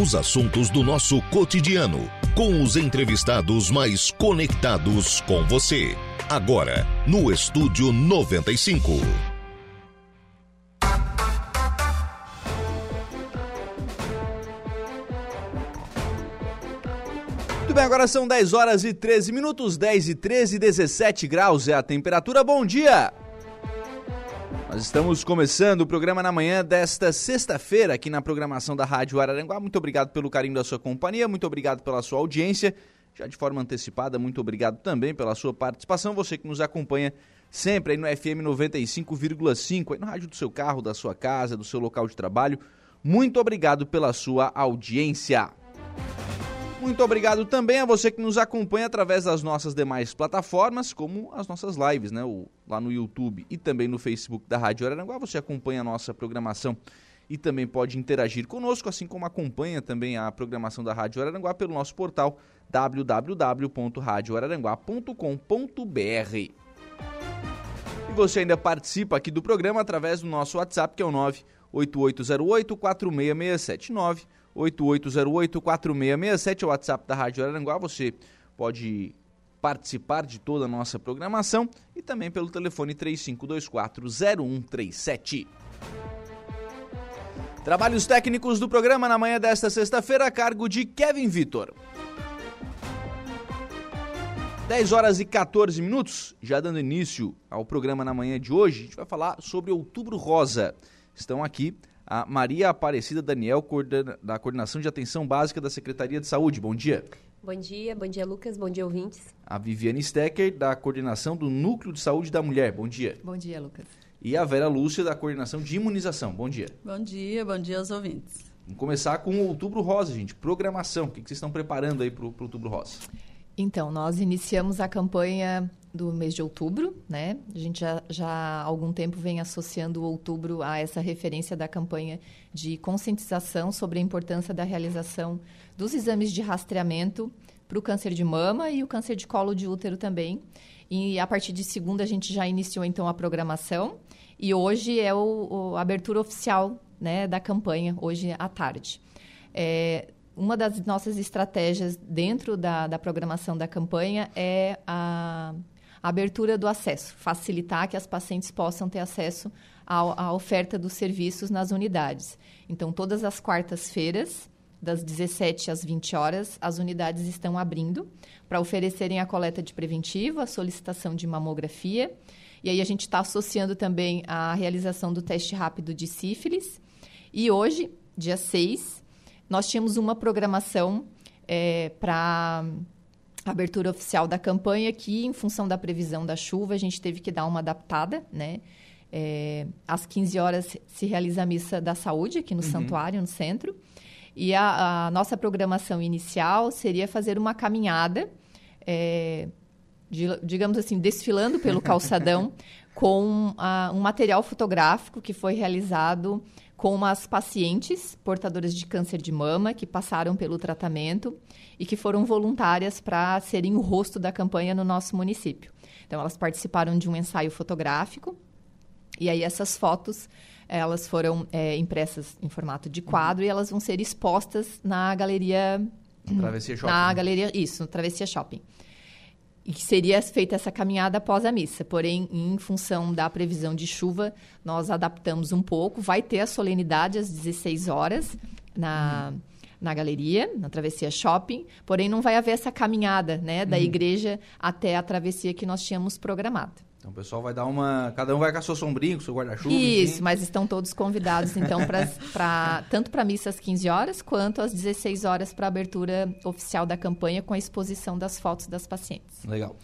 Os assuntos do nosso cotidiano, com os entrevistados mais conectados com você. Agora, no Estúdio 95. Muito bem, agora são 10 horas e 13 minutos, 10 e 13, 17 graus é a temperatura. Bom dia! Nós estamos começando o programa na manhã desta sexta-feira aqui na programação da Rádio Araranguá. Muito obrigado pelo carinho da sua companhia, muito obrigado pela sua audiência. Já de forma antecipada, muito obrigado também pela sua participação. Você que nos acompanha sempre aí no FM 95,5, aí no rádio do seu carro, da sua casa, do seu local de trabalho. Muito obrigado pela sua audiência. Muito obrigado também a você que nos acompanha através das nossas demais plataformas, como as nossas lives, né? O, lá no YouTube e também no Facebook da Rádio Araranguá. Você acompanha a nossa programação e também pode interagir conosco, assim como acompanha também a programação da Rádio Araranguá pelo nosso portal www.radioararanguá.com.br. E você ainda participa aqui do programa através do nosso WhatsApp, que é o 98808 4667 8808-4667 é o WhatsApp da Rádio Aranguá. Você pode participar de toda a nossa programação e também pelo telefone 3524-0137. Trabalhos técnicos do programa na manhã desta sexta-feira a cargo de Kevin Vitor. 10 horas e 14 minutos, já dando início ao programa na manhã de hoje, a gente vai falar sobre Outubro Rosa. Estão aqui a Maria Aparecida Daniel, da Coordenação de Atenção Básica da Secretaria de Saúde. Bom dia. Bom dia, bom dia, Lucas. Bom dia, ouvintes. A Viviane Stecker, da Coordenação do Núcleo de Saúde da Mulher. Bom dia. Bom dia, Lucas. E a Vera Lúcia, da Coordenação de Imunização. Bom dia. Bom dia, bom dia aos ouvintes. Vamos começar com o Outubro Rosa, gente. Programação. O que vocês estão preparando aí para o Outubro Rosa? Então, nós iniciamos a campanha do mês de outubro, né? A gente já, já há algum tempo vem associando o outubro a essa referência da campanha de conscientização sobre a importância da realização dos exames de rastreamento para o câncer de mama e o câncer de colo de útero também. E a partir de segunda a gente já iniciou então a programação e hoje é o, o a abertura oficial né, da campanha, hoje à tarde. É, uma das nossas estratégias dentro da, da programação da campanha é a abertura do acesso, facilitar que as pacientes possam ter acesso à, à oferta dos serviços nas unidades. Então, todas as quartas-feiras, das 17 às 20 horas, as unidades estão abrindo para oferecerem a coleta de preventivo, a solicitação de mamografia. E aí a gente está associando também a realização do teste rápido de sífilis. E hoje, dia 6, nós tínhamos uma programação é, para a abertura oficial da campanha, que em função da previsão da chuva, a gente teve que dar uma adaptada, né? É, às 15 horas se realiza a missa da saúde aqui no uhum. santuário, no centro. E a, a, nossa programação inicial seria fazer uma caminhada, é, de, digamos assim, desfilando pelo calçadão com a, um material fotográfico que foi realizado com umas pacientes portadoras de câncer de mama que passaram pelo tratamento e que foram voluntárias para serem o rosto da campanha no nosso município. Então, elas participaram de um ensaio fotográfico e aí essas fotos elas foram é, impressas em formato de quadro e elas vão ser expostas na galeria Travessia Shopping. Na galeria, isso, no Travessia Shopping e que seria feita essa caminhada após a missa. Porém, em função da previsão de chuva, nós adaptamos um pouco. Vai ter a solenidade às 16 horas na, uhum. na galeria, na travessia shopping. Porém, não vai haver essa caminhada né, da uhum. igreja até a travessia que nós tínhamos programado. Então o pessoal vai dar uma. Cada um vai com a sua sombrinha, com o seu guarda-chuva. Isso, enfim. mas estão todos convidados, então, pra, pra, tanto para a missa às 15 horas, quanto às 16 horas para a abertura oficial da campanha com a exposição das fotos das pacientes. Legal.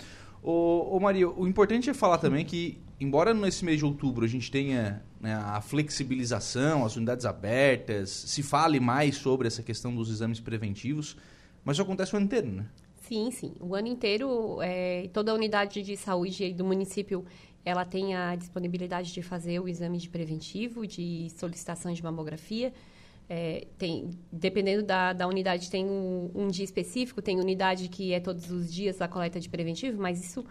Ô, ô Maria, o importante é falar também que, embora nesse mês de outubro a gente tenha né, a flexibilização, as unidades abertas, se fale mais sobre essa questão dos exames preventivos, mas isso acontece o ano inteiro, né? Sim, sim. O ano inteiro, é, toda a unidade de saúde do município, ela tem a disponibilidade de fazer o exame de preventivo, de solicitação de mamografia. É, tem, dependendo da, da unidade, tem um, um, dia específico, tem unidade que é todos os dias a coleta de preventivo, mas isso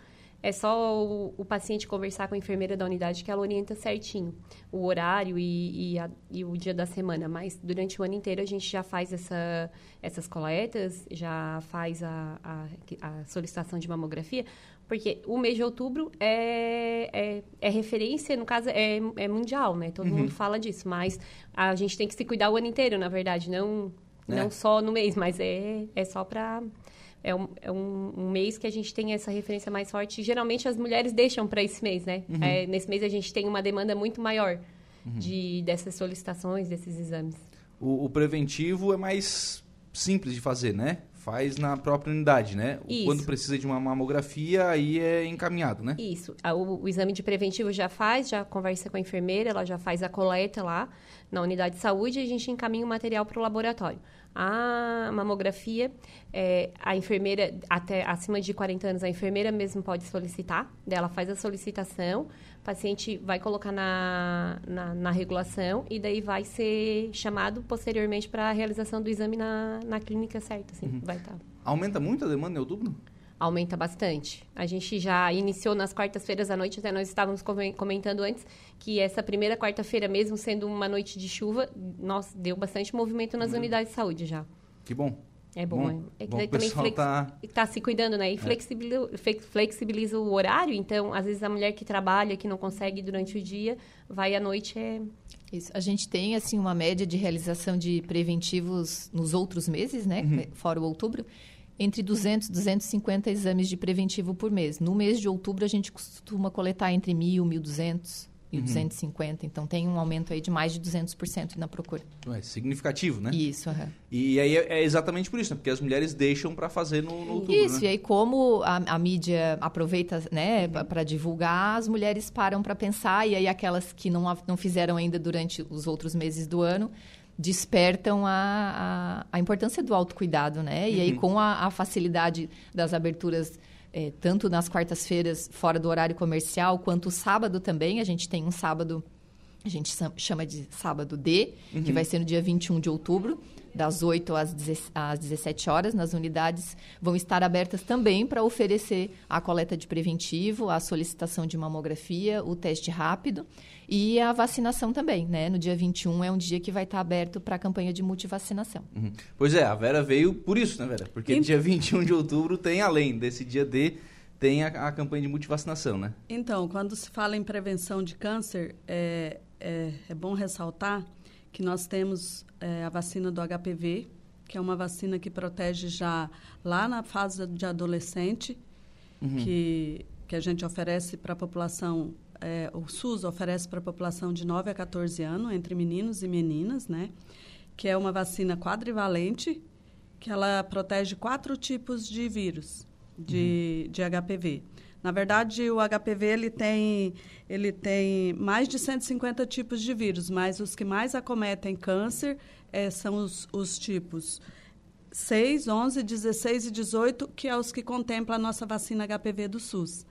é só o, o, paciente conversar com a enfermeira da unidade que ela orienta certinho o horário e, e, a, e, o dia da semana. Mas durante o ano inteiro a gente já faz essa, essas coletas, já faz a, a, a solicitação de mamografia, porque o mês de outubro é, é, é referência, no caso, é, é mundial, né? Todo uhum. mundo fala disso, mas a gente tem que se cuidar o ano inteiro, na verdade, não, é. não só no mês, mas é, é só para é, um, é um, um, mês que a gente tem essa referência mais forte. Geralmente as mulheres deixam para esse mês, né? Uhum. É, nesse mês a gente tem uma demanda muito maior uhum. de, dessas solicitações, desses exames. O, o, preventivo é mais simples de fazer, né? Faz na própria unidade, né? Isso. Quando precisa de uma mamografia, aí é encaminhado, né? Isso. O, o exame de preventivo já faz, já conversa com a enfermeira, ela já faz a coleta lá na unidade de saúde e a gente encaminha o material para o laboratório. A mamografia, é, a enfermeira, até acima de 40 anos, a enfermeira mesmo pode solicitar, ela faz a solicitação, o paciente vai colocar na, na, na regulação e daí vai ser chamado posteriormente para a realização do exame na, na clínica certa, assim, uhum. vai estar. Tá. Aumenta muito a demanda em outubro? Aumenta bastante. A gente já iniciou nas quartas-feiras à noite, até nós estávamos comentando antes que essa primeira quarta-feira, mesmo sendo uma noite de chuva, nós deu bastante movimento nas uhum. unidades de saúde já. Que bom. É bom, bom é que bom, também flex... tá... tá... se cuidando, né? E é. flexibiliza, flexibiliza o horário, então, às vezes a mulher que trabalha, que não consegue durante o dia, vai à noite é isso. A gente tem assim uma média de realização de preventivos nos outros meses, né? Uhum. Fora o outubro, entre 200 e 250 exames de preventivo por mês. No mês de outubro, a gente costuma coletar entre 1.000 e 1.200 e uhum. 250. Então, tem um aumento aí de mais de 200% na procura. É significativo, né? Isso, uhum. E aí é, é exatamente por isso, né? Porque as mulheres deixam para fazer no, no outubro, Isso, né? e aí como a, a mídia aproveita né, uhum. para divulgar, as mulheres param para pensar. E aí aquelas que não, não fizeram ainda durante os outros meses do ano despertam a, a, a, importância do autocuidado, né? E uhum. aí, com a, a, facilidade das aberturas, é, tanto nas quartas-feiras, fora do horário comercial, quanto o sábado também, a gente tem um sábado, a gente chama de sábado D, uhum. que vai ser no dia 21 de outubro, das 8 às, às 17 horas, nas unidades, vão estar abertas também para oferecer a coleta de preventivo, a solicitação de mamografia, o teste rápido. E a vacinação também, né? No dia 21 é um dia que vai estar aberto para a campanha de multivacinação. Uhum. Pois é, a Vera veio por isso, né, Vera? Porque e... dia 21 de outubro tem, além desse dia D, tem a, a, campanha de multivacinação, né? Então, quando se fala em prevenção de câncer, é, é, é bom ressaltar que nós temos é, a vacina do HPV, que é uma vacina que protege já lá na fase de adolescente, uhum. que, que a gente oferece para a população é, o SUS oferece para a população de 9 a 14 anos, entre meninos e meninas, né? Que é uma vacina quadrivalente, que ela protege quatro tipos de vírus de, uhum. de HPV. Na verdade, o HPV ele tem, ele tem mais de 150 tipos de vírus, mas os que mais acometem câncer é, são os, os tipos 6, 11, 16 e 18, que é os que contempla a nossa vacina HPV do SUS.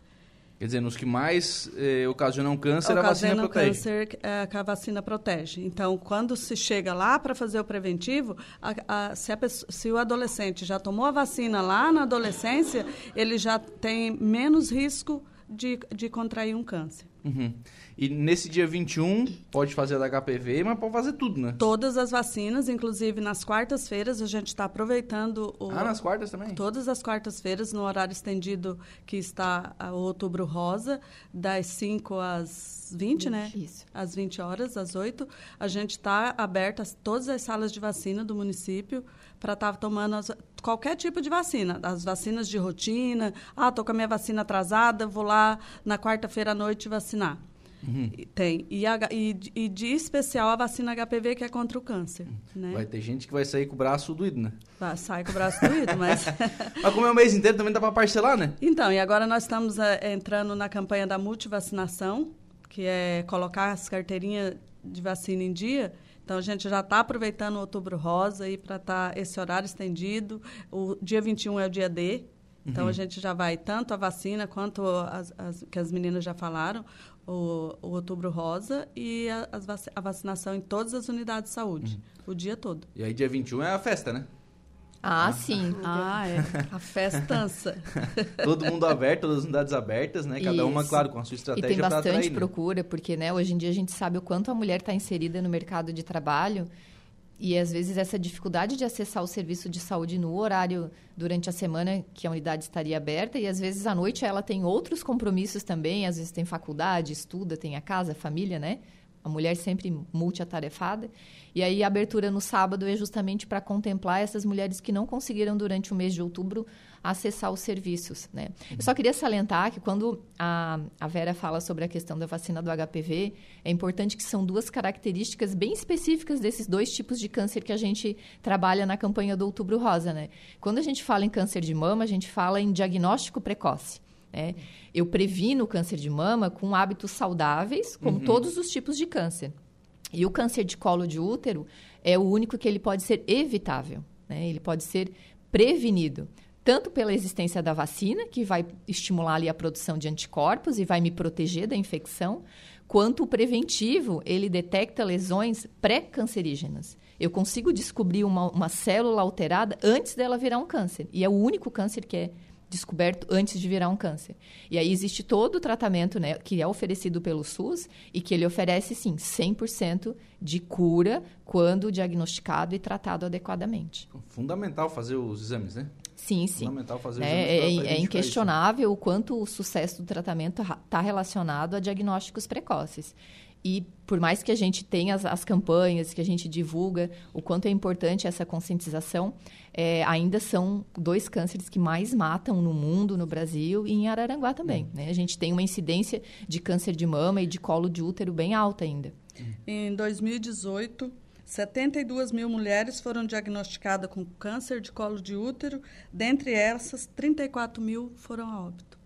Quer dizer, nos que mais eh, ocasionam câncer, a vacina protege. câncer é, que a vacina protege. Então, quando se chega lá para fazer o preventivo, a, a, se, a, se, o adolescente já tomou a vacina lá na adolescência, ele já tem menos risco de, de contrair um câncer. Uhum. E nesse dia 21, pode fazer da HPV, mas pode fazer tudo, né? Todas as vacinas, inclusive nas quartas-feiras, a gente está aproveitando... O, ah, nas quartas também? Todas as quartas-feiras, no horário estendido que está o Outubro Rosa, das 5 às 20, 20 né? Isso. Às 20 horas, às 8. A gente está aberta todas as salas de vacina do município para estar tá tomando as, qualquer tipo de vacina. As vacinas de rotina. Ah, estou com a minha vacina atrasada, vou lá na quarta-feira à noite vacinar. Uhum. Tem. E, e, e, de especial a vacina HPV, que é contra o câncer. Né? Vai ter gente que vai sair com o braço doído, né? Vai, sai com o braço doído, mas... mas como é o mês inteiro, também dá para parcelar, né? Então, e agora nós estamos é, entrando na campanha da multivacinação, que é colocar as carteirinhas de vacina em dia. Então, a gente já está aproveitando o Outubro Rosa aí para estar tá esse horário estendido. O dia 21 é o dia D, então, uhum. a gente já vai tanto a vacina quanto as, as, que as meninas já falaram, o, o Outubro Rosa e a, a, vacinação em todas as unidades de saúde, uhum. o dia todo. E aí, dia 21 é a festa, né? Ah, ah. sim. Ah, é. A festança. Todo mundo aberto, todas as unidades abertas, né? Cada Isso. uma, claro, com a sua estratégia E tem bastante né? procura, porque né, hoje em dia a gente sabe o quanto a mulher está inserida no mercado de trabalho e às vezes essa dificuldade de acessar o serviço de saúde no horário durante a semana que a unidade estaria aberta e às vezes à noite ela tem outros compromissos também, às vezes tem faculdade, estuda, tem a casa, a família, né? A mulher sempre multiatarefada. E aí a abertura no sábado é justamente para contemplar essas mulheres que não conseguiram durante o mês de outubro acessar os serviços, né? Eu só queria salientar que quando a, a Vera fala sobre a questão da vacina do HPV, é importante que são duas características bem específicas desses dois tipos de câncer que a gente trabalha na campanha do Outubro Rosa, né? Quando a gente fala em câncer de mama, a gente fala em diagnóstico precoce. Né? Eu previno o câncer de mama com hábitos saudáveis, como uhum. todos os tipos de câncer. E o câncer de colo de útero é o único que ele pode ser evitável, né? ele pode ser prevenido. Tanto pela existência da vacina, que vai estimular ali a produção de anticorpos e vai me proteger da infecção, quanto o preventivo, ele detecta lesões pré-cancerígenas. Eu consigo descobrir uma, uma célula alterada antes dela virar um câncer. E é o único câncer que é descoberto antes de virar um câncer. E aí existe todo o tratamento né, que é oferecido pelo SUS e que ele oferece, sim, 100% de cura quando diagnosticado e tratado adequadamente. Fundamental fazer os exames, né? Sim, sim. Fundamental fazer os é, exames. É, é inquestionável o quanto o sucesso do tratamento está relacionado a diagnósticos precoces. E por mais que a gente tenha as, as, campanhas, que a gente divulga o quanto é importante essa conscientização, é, ainda são dois cânceres que mais matam no mundo, no Brasil e em Araranguá também. Né? A gente tem uma incidência de câncer de mama e de colo de útero bem alta ainda. Em 2018, 72 mil mulheres foram diagnosticadas com câncer de colo de útero, dentre essas, 34 mil foram a óbito.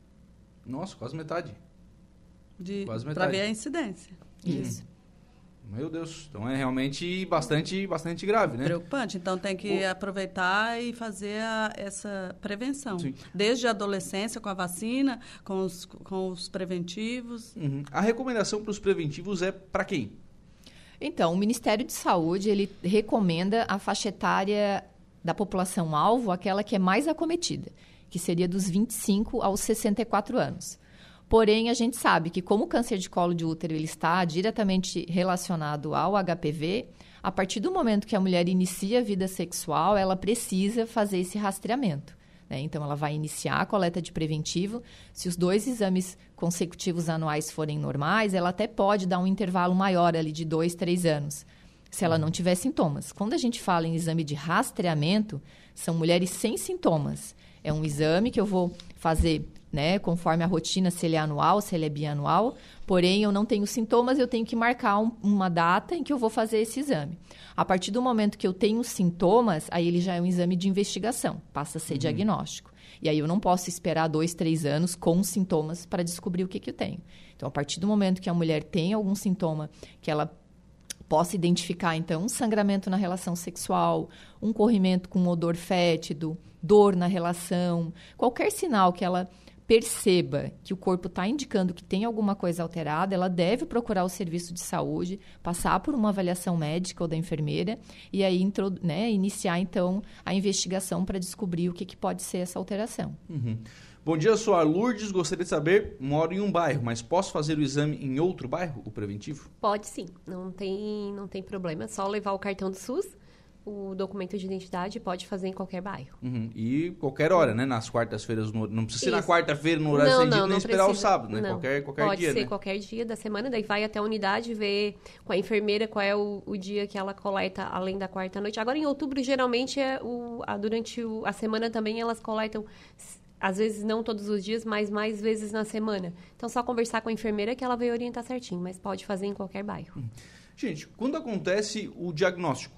Nossa, quase metade. Para ver a incidência. Isso. Meu Deus, então é realmente bastante, bastante grave, né? Preocupante. Então tem que o... aproveitar e fazer a, essa prevenção. Sim. Desde a adolescência, com a vacina, com os, com os preventivos. Uhum. A recomendação para os preventivos é para quem? Então, o Ministério de Saúde ele recomenda a faixa etária da população alvo, aquela que é mais acometida, que seria dos 25 aos 64 anos. Porém, a gente sabe que como o câncer de colo de útero ele está diretamente relacionado ao HPV, a partir do momento que a mulher inicia a vida sexual, ela precisa fazer esse rastreamento. Né? Então, ela vai iniciar a coleta de preventivo. Se os dois exames consecutivos anuais forem normais, ela até pode dar um intervalo maior ali de dois, três anos, se ela não tiver sintomas. Quando a gente fala em exame de rastreamento, são mulheres sem sintomas. É um exame que eu vou fazer né? Conforme a rotina, se ele é anual, se ele é bianual. Porém, eu não tenho sintomas, eu tenho que marcar um, uma data em que eu vou fazer esse exame. A partir do momento que eu tenho sintomas, aí ele já é um exame de investigação, passa a ser uhum. diagnóstico. E aí eu não posso esperar dois, três anos com sintomas para descobrir o que, que eu tenho. Então, a partir do momento que a mulher tem algum sintoma que ela possa identificar, então, um sangramento na relação sexual, um corrimento com odor fétido, dor na relação, qualquer sinal que ela perceba que o corpo está indicando que tem alguma coisa alterada, ela deve procurar o serviço de saúde, passar por uma avaliação médica ou da enfermeira e aí né, iniciar então a investigação para descobrir o que, que, pode ser essa alteração. Uhum. Bom dia, sou a Lourdes. Gostaria de saber, moro em um bairro, mas posso fazer o exame em outro bairro, o preventivo? Pode sim, não tem, não tem problema. É só levar o cartão do SUS o documento de identidade pode fazer em qualquer bairro. Uhum. E qualquer hora, né? Nas quartas-feiras, no... não precisa ser na quarta-feira no horário não, não, nem esperar precisa. o sábado, né? Não. Qualquer, qualquer pode dia, ser né? qualquer dia da semana, daí vai até a unidade ver com a enfermeira qual é o, o dia que ela coleta além da quarta-noite. Agora, em outubro, geralmente, é o, a, durante o, a semana também elas coletam às vezes não todos os dias, mas mais vezes na semana. Então, só conversar com a enfermeira que ela vai orientar certinho, mas pode fazer em qualquer bairro. Hum. Gente, quando acontece o diagnóstico,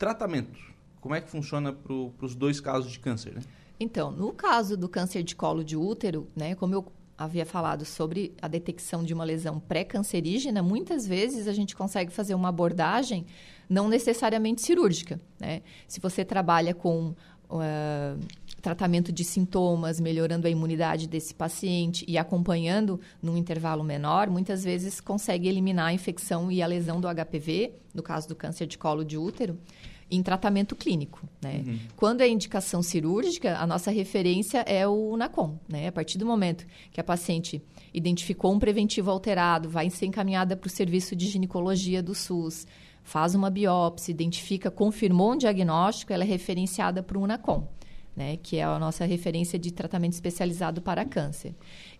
tratamento, como é que funciona para os dois casos de câncer, né? Então, no caso do câncer de colo de útero, né, como eu havia falado sobre a detecção de uma lesão pré-cancerígena, muitas vezes a gente consegue fazer uma abordagem não necessariamente cirúrgica. Né? Se você trabalha com uh, tratamento de sintomas, melhorando a imunidade desse paciente e acompanhando num intervalo menor, muitas vezes consegue eliminar a infecção e a lesão do HPV, no caso do câncer de colo de útero. Em tratamento clínico. Né? Uhum. Quando é indicação cirúrgica, a nossa referência é o NACOM. Né? A partir do momento que a paciente identificou um preventivo alterado, vai ser encaminhada para o serviço de ginecologia do SUS, faz uma biópsia, identifica, confirmou um diagnóstico, ela é referenciada para o UNACOM. Né, que é a nossa referência de tratamento especializado para câncer.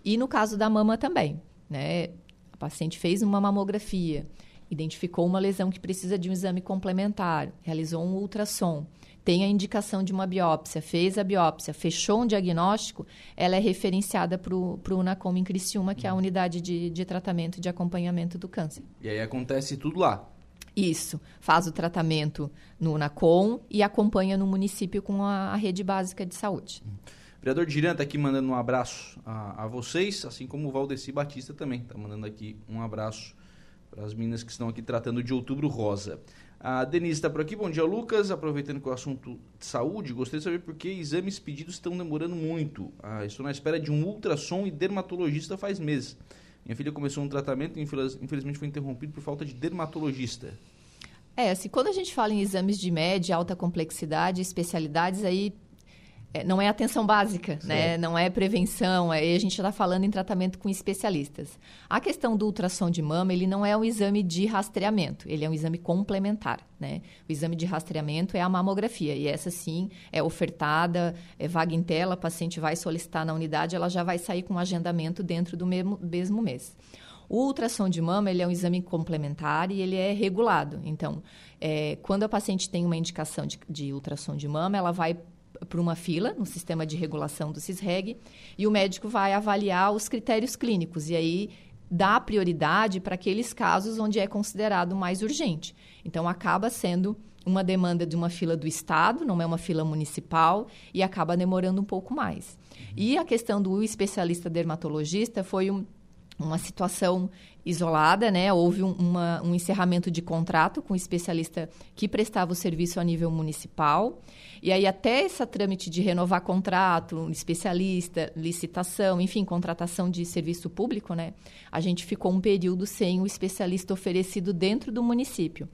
E no caso da mama também, né, a paciente fez uma mamografia, identificou uma lesão que precisa de um exame complementar, realizou um ultrassom, tem a indicação de uma biópsia, fez a biópsia, fechou um diagnóstico, ela é referenciada para o UNACOM em Criciúma, que é a unidade de, de tratamento e de acompanhamento do câncer. E aí acontece tudo lá? Isso. Faz o tratamento no UNACOM e acompanha no município com a, a rede básica de saúde. O vereador Diran está aqui mandando um abraço a, a, vocês, assim como o Valdeci Batista também está mandando aqui um abraço para as meninas que estão aqui tratando de outubro rosa. A Denise está por aqui. Bom dia, Lucas. Aproveitando que o assunto de saúde, gostaria de saber por que exames pedidos estão demorando muito. Ah, estou na espera de um ultrassom e dermatologista faz meses. Minha filha começou um tratamento e infelizmente foi interrompido por falta de dermatologista. É, assim, quando a gente fala em exames de média, alta complexidade, especialidades, aí é, não é atenção básica, né? não é prevenção, aí a gente está falando em tratamento com especialistas. A questão do ultrassom de mama, ele não é um exame de rastreamento, ele é um exame complementar. Né? O exame de rastreamento é a mamografia, e essa sim é ofertada, é vaga em tela, a paciente vai solicitar na unidade, ela já vai sair com um agendamento dentro do mesmo, mesmo mês. O ultrassom de mama ele é um exame complementar e ele é regulado. Então, é, quando a paciente tem uma indicação de, de ultrassom de mama, ela vai para uma fila no sistema de regulação do CISREG e o médico vai avaliar os critérios clínicos e aí dá prioridade para aqueles casos onde é considerado mais urgente. Então acaba sendo uma demanda de uma fila do estado, não é uma fila municipal e acaba demorando um pouco mais. E a questão do especialista dermatologista foi um, uma situação isolada, né? Houve um, uma, um encerramento de contrato com o especialista que prestava o serviço a nível municipal. E aí, até esse trâmite de renovar contrato, um especialista, licitação, enfim, contratação de serviço público, né? A gente ficou um período sem o especialista oferecido dentro do município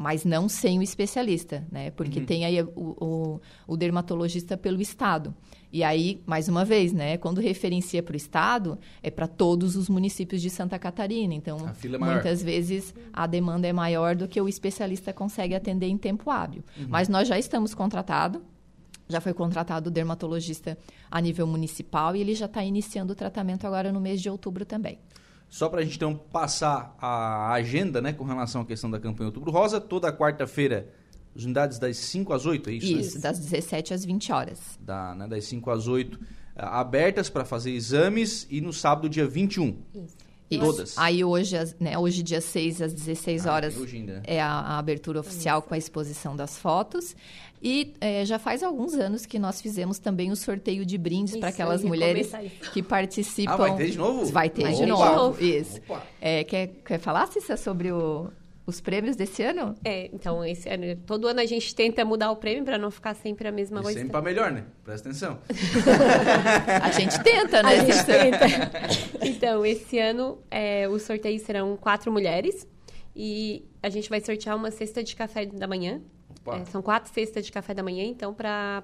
mas não sem o especialista, né? Porque uhum. tem aí o, o, o, dermatologista pelo Estado. E aí, mais uma vez, né? Quando referencia para o Estado, é para todos os municípios de Santa Catarina. Então, é muitas vezes a demanda é maior do que o especialista consegue atender em tempo hábil. Uhum. Mas nós já estamos contratados, já foi contratado o dermatologista a nível municipal e ele já está iniciando o tratamento agora no mês de outubro também. Só para a gente então passar a agenda né, com relação à questão da campanha Outubro Rosa, toda quarta-feira, as unidades das 5 às 8, é isso? Isso, né? das 17 às 20 horas. Da, né, das 5 às 8, abertas para fazer exames e no sábado, dia 21. Isso. Isso. Todas. Aí hoje, né, hoje dia 6 às 16 ah, horas é a, a, abertura oficial com a exposição das fotos. E é, já faz alguns anos que nós fizemos também o sorteio de brindes para aquelas mulheres que participam. Ah, vai ter de novo? Vai ter de novo. Isso. É, quer, quer falar, Cissa, sobre o, os prêmios desse ano? É, então, esse ano, todo ano a gente tenta mudar o prêmio para não ficar sempre a mesma e coisa. Sempre para melhor, né? Presta atenção. a gente tenta, né? A gente tenta. Então, esse ano é, os sorteios serão quatro mulheres e a gente vai sortear uma cesta de café da manhã. É, são quatro cestas de café da manhã, então, para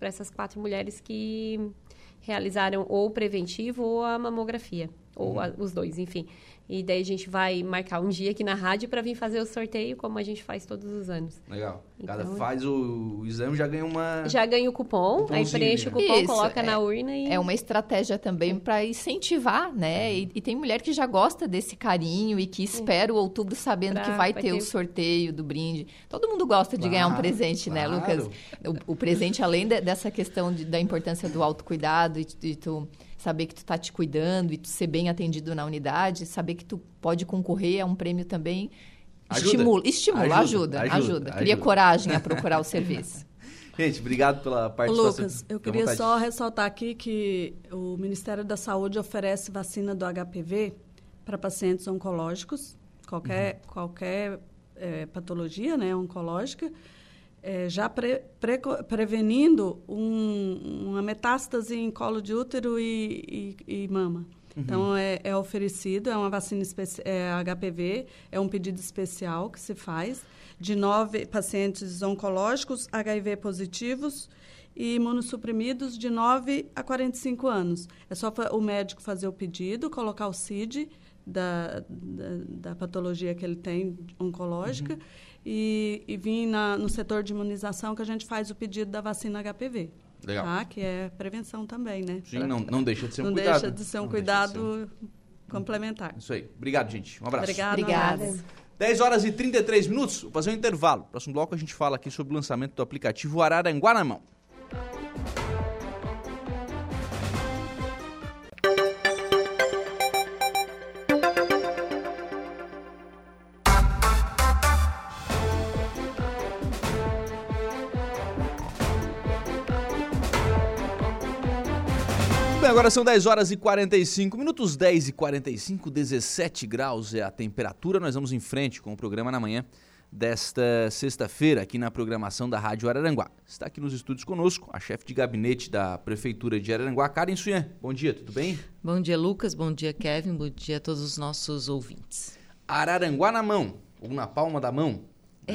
essas quatro mulheres que realizaram ou o preventivo ou a mamografia, ou uhum. a, os dois, enfim. E daí a gente vai marcar um dia aqui na rádio para vir fazer o sorteio, como a gente faz todos os anos. Legal. Então, Cada faz o, o, exame já ganha uma. Já ganha o cupom, um aí preenche o cupom, Isso, coloca é, na urna e. É uma estratégia também para incentivar, né? E, e, tem mulher que já gosta desse carinho e que espera o outubro sabendo pra, que vai, ter, ter, o sorteio do brinde. Todo mundo gosta de claro, ganhar um presente, né, claro. né, Lucas? O, o, presente, além de, dessa questão de, da importância do autocuidado e, e tu saber que tu está te cuidando e tu ser bem atendido na unidade, saber que tu pode concorrer a um prêmio também. Ajuda. Estimula, estimula ajuda, ajuda, ajuda, Cria coragem a procurar o serviço. Gente, obrigado pela participação. Lucas, eu queria só ressaltar aqui que o Ministério da Saúde oferece vacina do HPV para pacientes oncológicos, qualquer, uhum. qualquer é, patologia né, oncológica é, já pre, pre, prevenindo um, uma metástase em colo de útero e, e, e, mama. Uhum. Então, é, é, oferecido, é uma vacina é, HPV, é um pedido especial que se faz de nove pacientes oncológicos, HIV positivos e imunossuprimidos de 9 a 45 anos. É só o médico fazer o pedido, colocar o CID da, da, da patologia que ele tem oncológica uhum. E, e vir na, no setor de imunização que a gente faz o pedido da vacina HPV. Legal. Tá? Que é prevenção também, né? Sim, não, não deixa de ser um não cuidado. Não deixa de ser um não cuidado ser... complementar. Isso aí. Obrigado, gente. Um abraço. Obrigada. Obrigada. 10 horas e 33 minutos. Vou fazer um intervalo. Próximo bloco a gente fala aqui sobre o lançamento do aplicativo Araranguá na mão. Agora são 10 horas e 45 minutos, 10 e 45, 17 graus é a temperatura. Nós vamos em frente com o programa na manhã desta sexta-feira, aqui na programação da Rádio Araranguá. Está aqui nos estúdios conosco a chefe de gabinete da Prefeitura de Araranguá, Karen Suyan. Bom dia, tudo bem? Bom dia, Lucas. Bom dia, Kevin. Bom dia a todos os nossos ouvintes. Araranguá na mão, ou na palma da mão,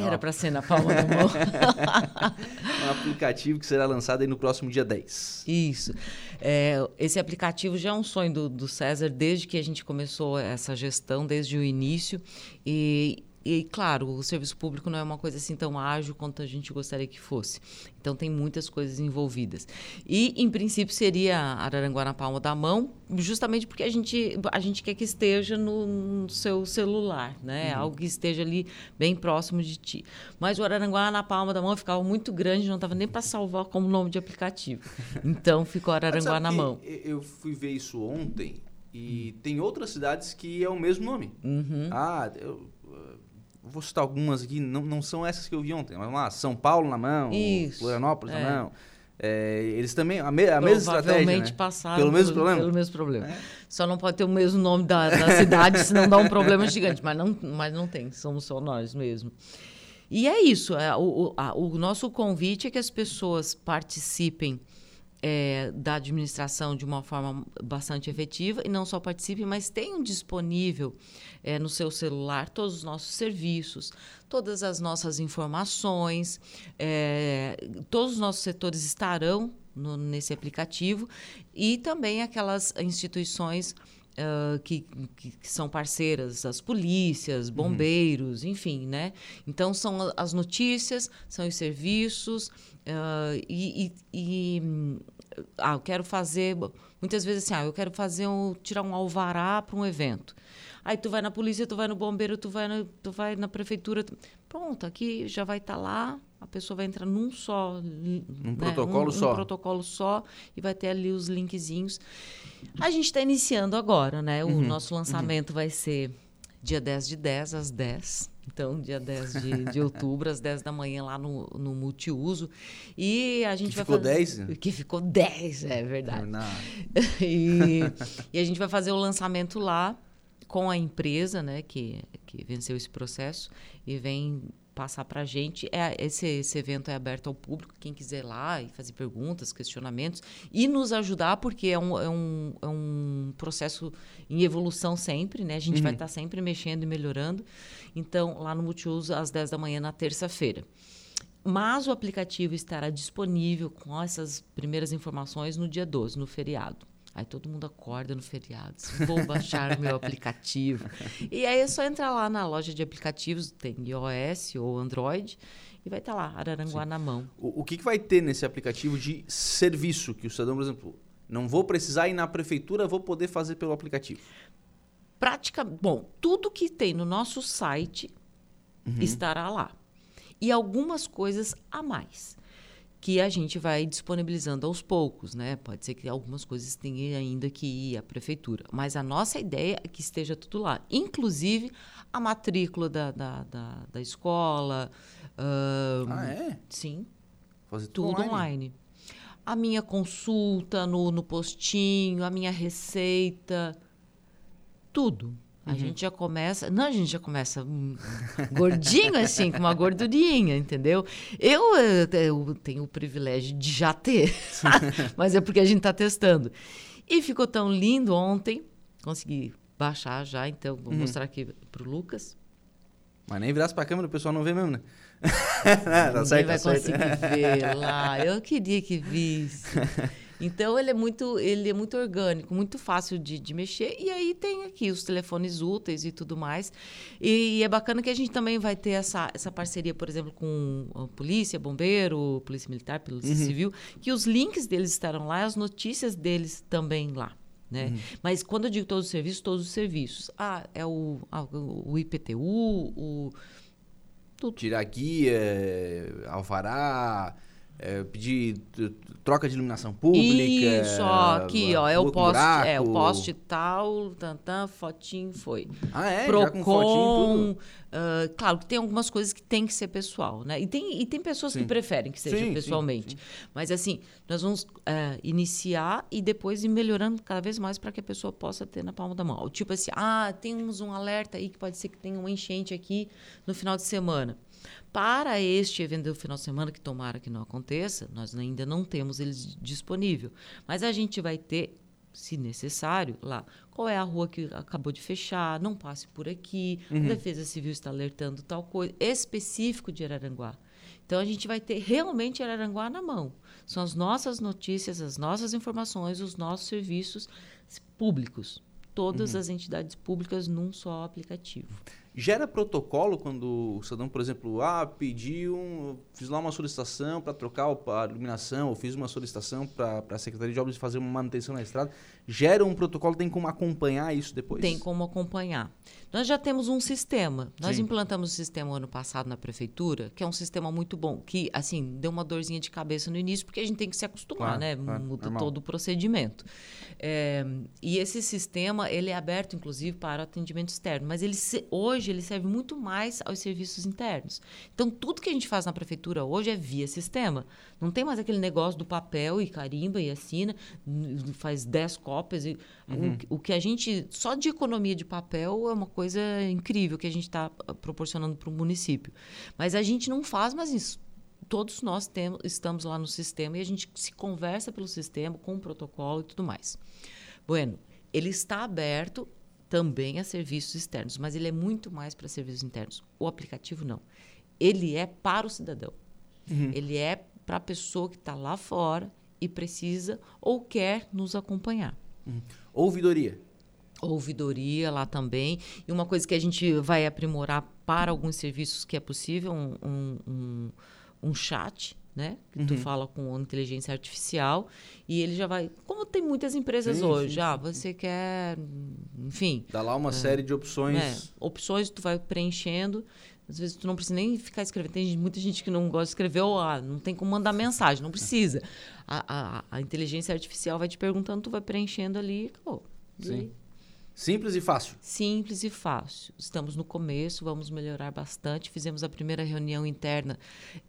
era para ser na palma da mão. um aplicativo que será lançado aí no próximo dia 10. Isso. É, esse aplicativo já é um sonho do, do César desde que a gente começou essa gestão, desde o início. E e, claro, o serviço público não é uma coisa assim tão ágil quanto a gente gostaria que fosse. Então, tem muitas coisas envolvidas. E, em princípio, seria Araranguá na palma da mão, justamente porque a gente, a gente quer que esteja no, no seu celular, né? Uhum. Algo que esteja ali bem próximo de ti. Mas o Araranguá na palma da mão ficava muito grande, não estava nem para salvar como nome de aplicativo. Então, ficou Araranguá na mão. Eu fui ver isso ontem e tem outras cidades que é o mesmo nome. Uhum. Ah, eu vou citar algumas aqui, não, não são essas que eu vi ontem, mas lá, São Paulo na mão, Isso, Florianópolis é. na mão. É, eles também, a, me, a mesma estratégia, né? passaram pelo mesmo problema? Pelo mesmo problema. É. Só não pode ter o mesmo nome da, da cidade, senão dá um problema gigante. Mas não, mas não tem, somos só nós mesmo. E é isso, é, o, o, a, o nosso convite é que as pessoas participem é, da administração de uma forma bastante efetiva e não só participe, mas tenham disponível é, no seu celular todos os nossos serviços, todas as nossas informações, é, todos os nossos setores estarão no, nesse aplicativo e também aquelas instituições Uh, que, que, que, são parceiras, as polícias, uhum. bombeiros, uhum. enfim, né? Então são as notícias, são os serviços uh, e, e, e, ah, eu quero fazer muitas vezes assim, ah, eu quero fazer um tirar um alvará para um evento. Aí tu vai na polícia, tu vai no bombeiro, tu vai, no, tu vai na prefeitura. Tu... Pronto, aqui já vai estar tá lá, a pessoa vai entrar num só. Um né? protocolo um, só. Um protocolo só e vai ter ali os linkzinhos. A gente está iniciando agora, né? O uhum, nosso lançamento uhum. vai ser dia 10 de 10 às 10. Então, dia 10 de, de outubro, às 10 da manhã, lá no, no multiuso. E a gente que vai ficou fazer. 10? Que ficou 10, é verdade. e, e a gente vai fazer o lançamento lá com a empresa, né, que, que venceu esse processo e vem passar para a gente. É, esse, esse evento é aberto ao público, quem quiser ir lá e fazer perguntas, questionamentos e nos ajudar, porque é um, é um, é um processo em evolução sempre, né? A gente uhum. vai estar tá sempre mexendo e melhorando. Então, lá no Multiuso, às 10 da manhã, na terça-feira. Mas o aplicativo estará disponível com essas primeiras informações no dia 12, no feriado. Aí todo mundo acorda no feriado. Vou baixar o meu aplicativo. E aí é só entrar lá na loja de aplicativos, tem iOS ou Android, e vai estar tá lá, Araranguá Sim. na mão. O, o que, que vai ter nesse aplicativo de serviço que o cidadão, por exemplo, não vou precisar ir na prefeitura, vou poder fazer pelo aplicativo? Prática, bom, tudo que tem no nosso site uhum. estará lá. E algumas coisas a mais que a gente vai disponibilizando aos poucos, né? Pode ser que algumas coisas tenham ainda que ir à prefeitura, mas a nossa ideia é que esteja tudo lá, inclusive a matrícula da, da, da, da escola. Um, ah, é? Sim. Fazer tudo, tudo online. online. A minha consulta no, no postinho, a minha receita, tudo. A uhum. gente já começa. Não, a gente já começa um, gordinho, assim, com uma gordurinha, entendeu? Eu, eu, eu, tenho o privilégio de já ter, mas é porque a gente está testando. E ficou tão lindo ontem consegui baixar já, então vou Uhum. mostrar aqui pro Lucas. Mas nem virasse pra câmera, o pessoal não vê mesmo, né? tá Ninguém certo, vai tá conseguir ver lá. Eu queria que visse. Então ele é muito, ele é muito orgânico, muito fácil de, de mexer. E aí tem aqui os telefones úteis e tudo mais. E, é bacana que a gente também vai ter essa, essa parceria, por exemplo, com a polícia, bombeiro, polícia militar, polícia Uhum. civil, que os links deles estarão lá, as notícias deles também lá. Né? Uhum. Mas quando eu digo todos os serviços, todos os serviços. Ah, é o, ah, o IPTU, o Tirar guia, alvará, é, pedir troca de iluminação pública. Isso, ó, aqui, ó, é o poste, é o buraco. poste tal, tantã, fotinho, foi. Ah, é? Já com fotinho tudo. Ah, claro que tem algumas coisas que tem que ser pessoal, né? E tem, e tem pessoas Sim. que preferem que seja Sim, sim, pessoalmente. Mas assim, nós vamos ah, iniciar e depois ir melhorando cada vez mais para que a pessoa possa ter na palma da mão. Tipo assim, ah, temos um alerta aí que pode ser que tenha uma enchente aqui no final de semana. Para este evento do final de semana, que tomara que não aconteça, nós ainda não temos eles disponível. Mas a gente vai ter, se necessário, lá qual é a rua que acabou de fechar, não passe por aqui, a Defesa Civil está alertando tal coisa, específico de Araranguá. Então a gente vai ter realmente Araranguá na mão. São as nossas notícias, as nossas informações, os nossos serviços públicos. Todas as entidades públicas num só aplicativo. Gera protocolo quando o cidadão, por exemplo, ah, pediu, fiz lá uma solicitação para trocar a iluminação, ou fiz uma solicitação para a Secretaria de Obras fazer uma manutenção na estrada. Gera um protocolo, tem como acompanhar isso depois? Tem como acompanhar. Nós já temos um sistema. Nós Sim. implantamos o sistema ano passado na prefeitura, que é um sistema muito bom, que assim deu uma dorzinha de cabeça no início, porque a gente tem que se acostumar, Claro, né? claro, Muda normal. todo o procedimento. É, e esse sistema ele é aberto, inclusive, para atendimento externo, mas ele se- hoje ele serve muito mais aos serviços internos. Então tudo que a gente faz na prefeitura hoje é via sistema. Não tem mais aquele negócio do papel e carimba e assina, faz 10 cópias. E o, o que a gente. Só de economia de papel é uma coisa incrível que a gente está proporcionando para o município. Mas a gente não faz mais isso. Todos nós temos, estamos lá no sistema e a gente se conversa pelo sistema, com o protocolo e tudo mais. Bueno, ele está aberto também a serviços externos, mas ele é muito mais para serviços internos. O aplicativo não. Ele é para o cidadão. Ele é para a pessoa que está lá fora e precisa ou quer nos acompanhar. Ouvidoria. Ouvidoria lá também. E uma coisa que a gente vai aprimorar para alguns serviços que é possível, um, um, um, um chat, né? Que Uhum. tu fala com inteligência artificial e ele já vai... Como tem muitas empresas Sim, hoje, sim, ah, você quer... Enfim, Dá lá uma série de opções. né? Opções tu vai preenchendo. Às vezes tu não precisa nem ficar escrevendo. Tem muita gente que não gosta de escrever ou ah, não tem como mandar mensagem, não precisa. A, a, a inteligência artificial vai te perguntando, tu vai preenchendo ali. acabou. E Sim. aí, Simples e fácil. Simples e fácil. Estamos no começo, vamos melhorar bastante. Fizemos a primeira reunião interna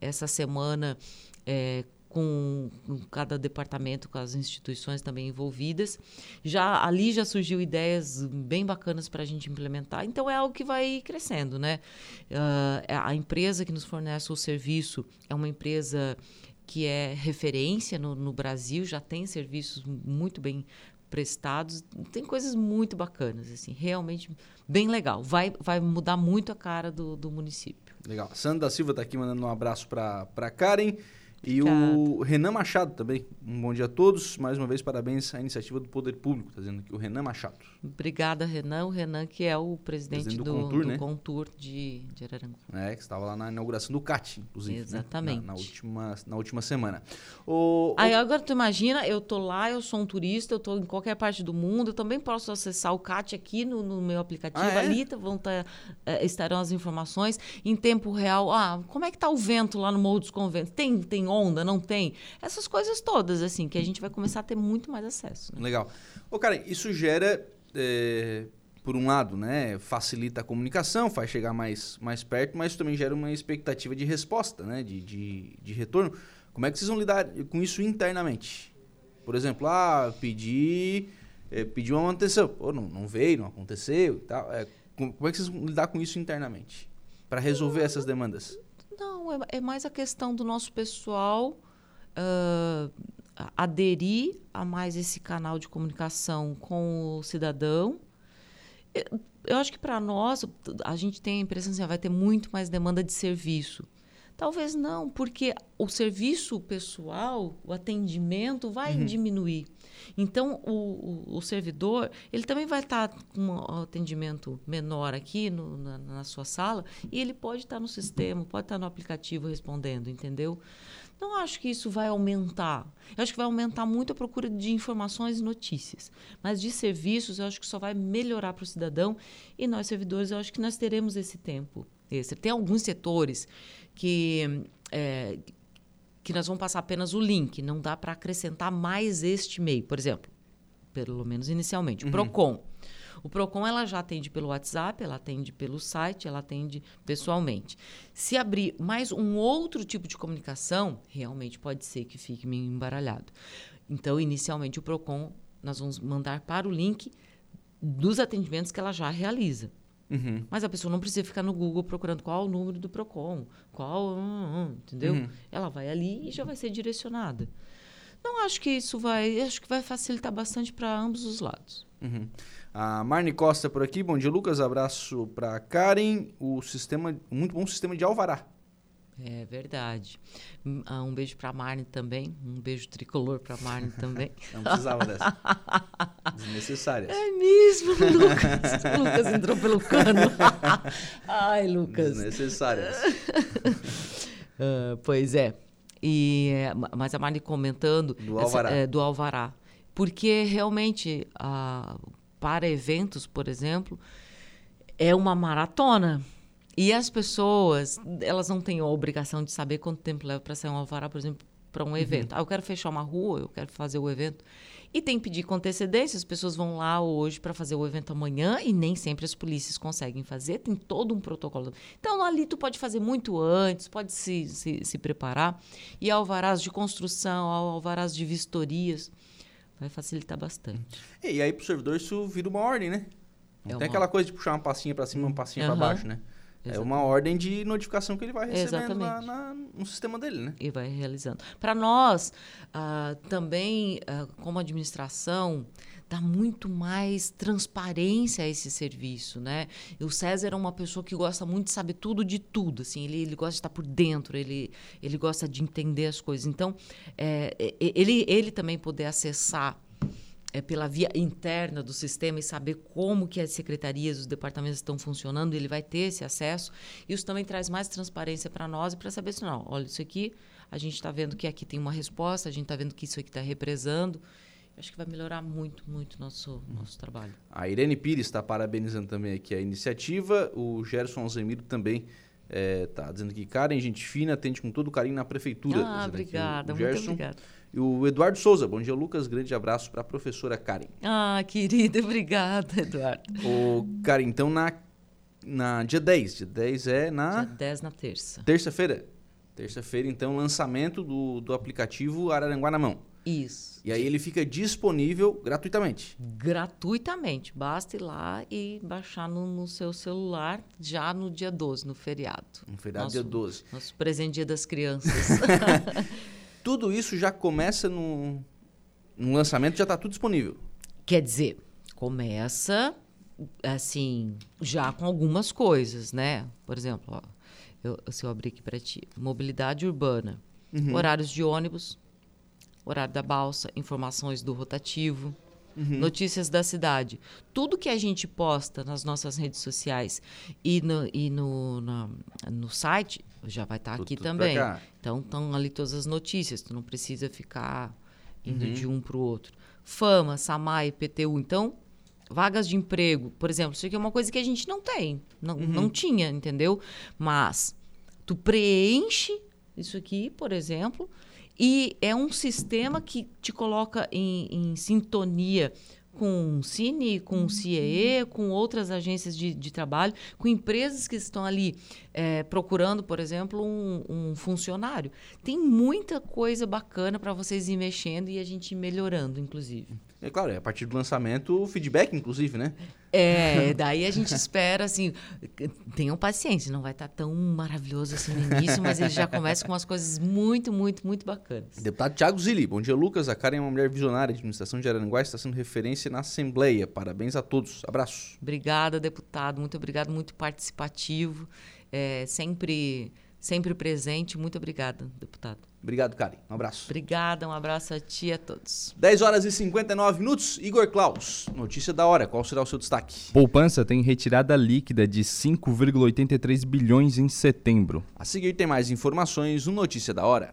essa semana é, com, com cada departamento, com as instituições também envolvidas. Já ali já surgiu ideias bem bacanas para a gente implementar. Então é algo que vai crescendo, né? Ah, a empresa que nos fornece o serviço é uma empresa que é referência no, no Brasil, já tem serviços muito bem prestados, tem coisas muito bacanas, assim, realmente bem legal. Vai, vai mudar muito a cara do, do município. Legal. Sandra Silva tá aqui mandando um abraço pra Karen. E o Renan Machado também. Um bom dia a todos. Mais uma vez, parabéns à iniciativa do Poder Público. Tá dizendo aqui o Renan Machado. Obrigada, Renan. O Renan, que é o presidente, Presidente do do, Contur, do né? Contur de, de Araranguá. É, que estava lá na inauguração do CAT, inclusive. né? Exatamente. Na, na última, na última semana. O, o- Aí agora tu imagina, eu tô lá, eu sou um turista, eu tô em qualquer parte do mundo, eu também posso acessar o CAT aqui no, no meu aplicativo, Ah, é? ali tá- vão tá, eh, estarão as informações em tempo real. Ah, como é que tá o vento lá no Morro dos Conventos? Tem, tem onda, não tem? Essas coisas todas, assim, que a gente vai começar a ter muito mais acesso. né? Legal. Ô, cara, isso gera, é, por um lado, né, facilita a comunicação, faz chegar mais, mais perto, mas também gera uma expectativa de resposta, né, de, de, de retorno. Como é que vocês vão lidar com isso internamente? Por exemplo, ah, pedi, é, pedi uma manutenção, pô, não, não veio, não aconteceu e tal. É, como é que vocês vão lidar com isso internamente? Para resolver essas demandas? Não, é, é mais a questão do nosso pessoal ah, a- aderir a mais esse canal de comunicação com o cidadão Eu acho que para nós, a gente tem a impressão que assim, vai ter muito mais demanda de serviço. Talvez não, porque o serviço pessoal, o atendimento vai uhum. diminuir. Então, o, o, o, servidor, ele também vai estar com um atendimento menor aqui no, na, na, sua sala e ele pode estar no sistema, pode estar no aplicativo respondendo, entendeu? Não acho que isso vai aumentar. Eu acho que vai aumentar muito a procura de informações e notícias. Mas de serviços, eu acho que só vai melhorar para o cidadão. E nós, servidores, eu acho que nós teremos esse tempo extra. Tem alguns setores que, é, que nós vamos passar apenas o link. Não dá para acrescentar mais este e-mail. Por exemplo, pelo menos inicialmente, o uhum. PROCON. O Procon ela já atende pelo WhatsApp, ela atende pelo site, ela atende pessoalmente. Se abrir mais um outro tipo de comunicação, realmente pode ser que fique meio embaralhado. Então, inicialmente o Procon nós vamos mandar para o link dos atendimentos que ela já realiza. Uhum. Mas a pessoa não precisa ficar no Google procurando qual o número do Procon, qual, hum, hum, entendeu? Uhum. Ela vai ali e já vai ser direcionada. Não acho que isso vai, acho que vai facilitar bastante para ambos os lados. Uhum. A Marne Costa por aqui. Bom dia, Lucas. Abraço para Karen. O sistema, muito bom sistema de alvará. É verdade. Um ah, beijo para Marne também. Um beijo tricolor para Marne também. Não precisava dessa. Desnecessárias. É mesmo, Lucas. o Lucas entrou pelo cano. Ai, Lucas. Desnecessárias. uh, pois é. E, mas a Marne comentando do Alvará. Essa, é, do Alvará. Porque realmente a, para eventos, por exemplo, é uma maratona. E as pessoas, elas não têm a obrigação de saber quanto tempo leva para sair um alvará, por exemplo, para um evento. Uhum. Ah, eu quero fechar uma rua, eu quero fazer o evento. E tem que pedir com antecedência. As pessoas vão lá hoje para fazer o evento amanhã e nem sempre as polícias conseguem fazer. Tem todo um protocolo. Então, ali tu pode fazer muito antes, pode se, se, se preparar. E alvarás de construção, alvarás de vistorias vai facilitar bastante. E aí, para o servidor, isso vira uma ordem, né? Não é tem uma... aquela coisa de puxar uma passinha para cima, uma passinha uhum. para baixo, né? Exatamente. É uma ordem de notificação que ele vai recebendo na, na, no sistema dele, né? E vai realizando. Para nós, uh, também, uh, como administração, dá muito mais transparência a esse serviço, né? E o César é uma pessoa que gosta muito de saber tudo de tudo, assim, ele, ele gosta de estar por dentro, ele, ele gosta de entender as coisas. Então, é, é ele, ele também poder acessar é, pela via interna do sistema e saber como que as secretarias, os departamentos estão funcionando, ele vai ter esse acesso. Isso também traz mais transparência para nós e para saber se não, olha, isso aqui, a gente está vendo que aqui tem uma resposta, a gente está vendo que isso aqui está represando. Acho que vai melhorar muito, muito nosso nosso trabalho. A Irene Pires está parabenizando também aqui a iniciativa. O Gerson Alzemiro também está é, dizendo que Karen, gente fina, atende com todo carinho na prefeitura. Ah, obrigada, muito obrigada. E o Eduardo Souza, bom dia, Lucas. Grande abraço para a professora Karen. Ah, querida, obrigada, Eduardo. O Karen, então na, na dia 10. Dia 10 é na. Dia 10 na terça. Terça-feira. Terça-feira, então, lançamento do, do aplicativo Araranguá na mão. Isso. E aí ele fica disponível gratuitamente. Gratuitamente. Basta ir lá e baixar no, no seu celular já no dia 12, no feriado. No feriado nosso, dia 12. Nosso presente dia das crianças. tudo isso já começa no, no lançamento, já está tudo disponível. Quer dizer, começa assim, já com algumas coisas, né? Por exemplo, ó, eu, se eu abrir aqui para ti, mobilidade urbana, uhum. horários de ônibus, horário da balsa, informações do rotativo, uhum. notícias da cidade. Tudo que a gente posta nas nossas redes sociais e no, e no, na, no site já vai estar tá aqui também. Então estão ali todas as notícias, tu não precisa ficar indo uhum. de um para o outro. Fama, Samai, PTU. Então, vagas de emprego, por exemplo, isso aqui é uma coisa que a gente não tem, não, uhum. não tinha, entendeu? Mas tu preenche isso aqui, por exemplo, e é um sistema que te coloca em, em sintonia com o Cine, com o CIE, com outras agências de, de, trabalho, com empresas que estão ali é, procurando, por exemplo, um, um, funcionário. Tem muita coisa bacana para vocês ir mexendo e a gente ir melhorando, inclusive. É claro, é a partir do lançamento, o feedback, inclusive, né? É, daí a gente espera, assim, tenham paciência, não vai estar tão maravilhoso assim no início, mas ele já começa com umas coisas muito, muito, muito bacanas. Deputado Tiago Zilli, bom dia, Lucas. A Karen é uma mulher visionária de administração de Araranguá, está sendo referência na Assembleia. Parabéns a todos. Abraço. Obrigada, deputado. Muito obrigado, muito participativo, é, sempre, sempre presente. Muito obrigada, deputado. Obrigado, Karen. Um abraço. Obrigada, um abraço a ti e a todos. 10 horas e 59 minutos. Igor Klaus, notícia da hora. Qual será o seu destaque? Poupança tem retirada líquida de 5,83 bilhões em setembro. A seguir tem mais informações no Notícia da Hora.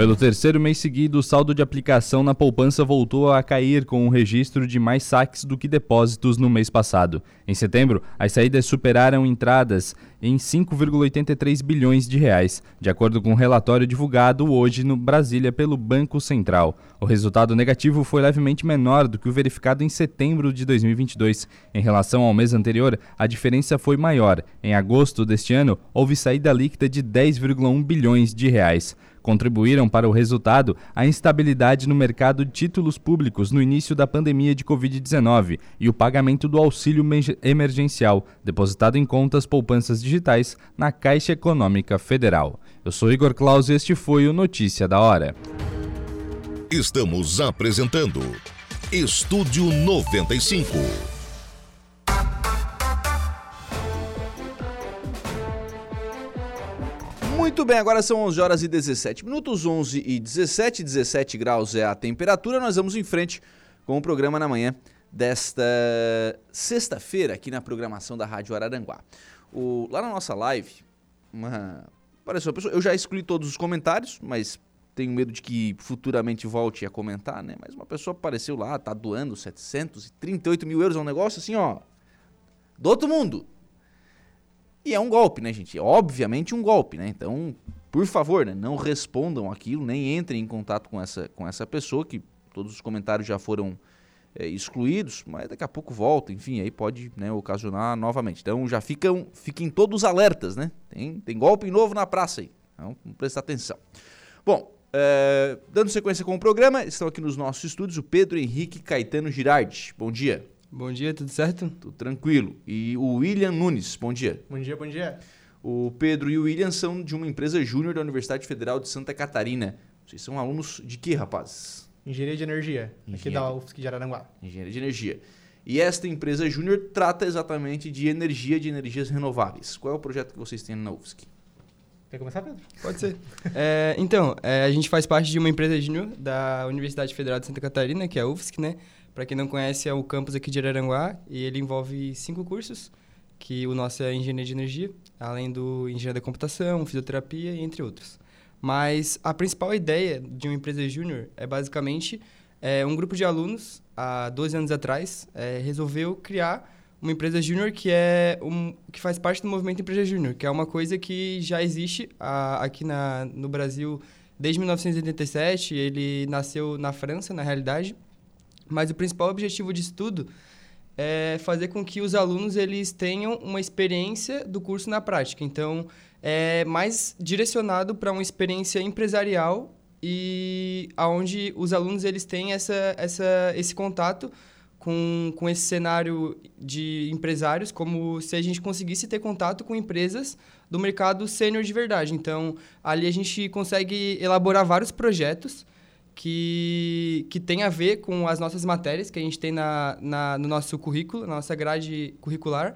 Pelo terceiro mês seguido, o saldo de aplicação na poupança voltou a cair com o registro de mais saques do que depósitos no mês passado. Em setembro, as saídas superaram entradas em 5,83 bilhões de reais, de acordo com um relatório divulgado hoje no Brasília pelo Banco Central. O resultado negativo foi levemente menor do que o verificado em setembro de 2022. Em relação ao mês anterior, a diferença foi maior. Em agosto deste ano, houve saída líquida de 10,1 bilhões de reais. Contribuíram para o resultado a instabilidade no mercado de títulos públicos no início da pandemia de Covid-19 e o pagamento do auxílio emergencial, depositado em contas poupanças digitais na Caixa Econômica Federal. Eu sou Igor Claus e este foi o Notícia da Hora. Estamos apresentando Estúdio 95. Muito bem, agora são 11 horas e 17 minutos, 11 e 17, 17 graus é a temperatura. Nós vamos em frente com o programa na manhã desta sexta-feira aqui na programação da Rádio Araranguá. O, lá na nossa live, uma, apareceu uma pessoa, eu já excluí todos os comentários, mas tenho medo de que futuramente volte a comentar, né? Mas uma pessoa apareceu lá, tá doando 738 mil euros, é um negócio assim, ó, do outro mundo. E é um golpe, né, gente? É obviamente um golpe, né? Então, por favor, né, não respondam aquilo, nem entrem em contato com essa, com essa pessoa, que todos os comentários já foram é, excluídos, mas daqui a pouco volta, enfim, aí pode né, ocasionar novamente. Então já ficam, fiquem todos alertas, né? Tem, tem golpe novo na praça aí. Então, vamos prestar atenção. Bom, é, dando sequência com o programa, estão aqui nos nossos estúdios o Pedro Henrique Caetano Girardi. Bom dia. Bom dia, tudo certo? Tudo tranquilo. E o William Nunes, bom dia. Bom dia, bom dia. O Pedro e o William são de uma empresa júnior da Universidade Federal de Santa Catarina. Vocês são alunos de que, rapazes? Engenharia de Energia, Engenharia. aqui da UFSC de Araranguá. Engenharia de Energia. E esta empresa júnior trata exatamente de energia, de energias renováveis. Qual é o projeto que vocês têm na UFSC? Quer começar, Pedro? Pode ser. é, então, é, a gente faz parte de uma empresa júnior da Universidade Federal de Santa Catarina, que é a UFSC, né? Para quem não conhece, é o campus aqui de Araranguá e ele envolve cinco cursos, que o nosso é Engenharia de Energia, além do Engenharia da Computação, Fisioterapia entre outros. Mas a principal ideia de uma empresa júnior é basicamente é, um grupo de alunos, há 12 anos atrás, é, resolveu criar uma empresa júnior que é um, que faz parte do movimento empresa júnior, que é uma coisa que já existe a, aqui na, no Brasil desde 1987. Ele nasceu na França, na realidade, mas o principal objetivo de estudo é fazer com que os alunos eles tenham uma experiência do curso na prática. Então, é mais direcionado para uma experiência empresarial e aonde os alunos eles têm essa, essa, esse contato com, com esse cenário de empresários, como se a gente conseguisse ter contato com empresas do mercado sênior de verdade. Então, ali a gente consegue elaborar vários projetos que, que tem a ver com as nossas matérias que a gente tem na, na, no nosso currículo, na nossa grade curricular.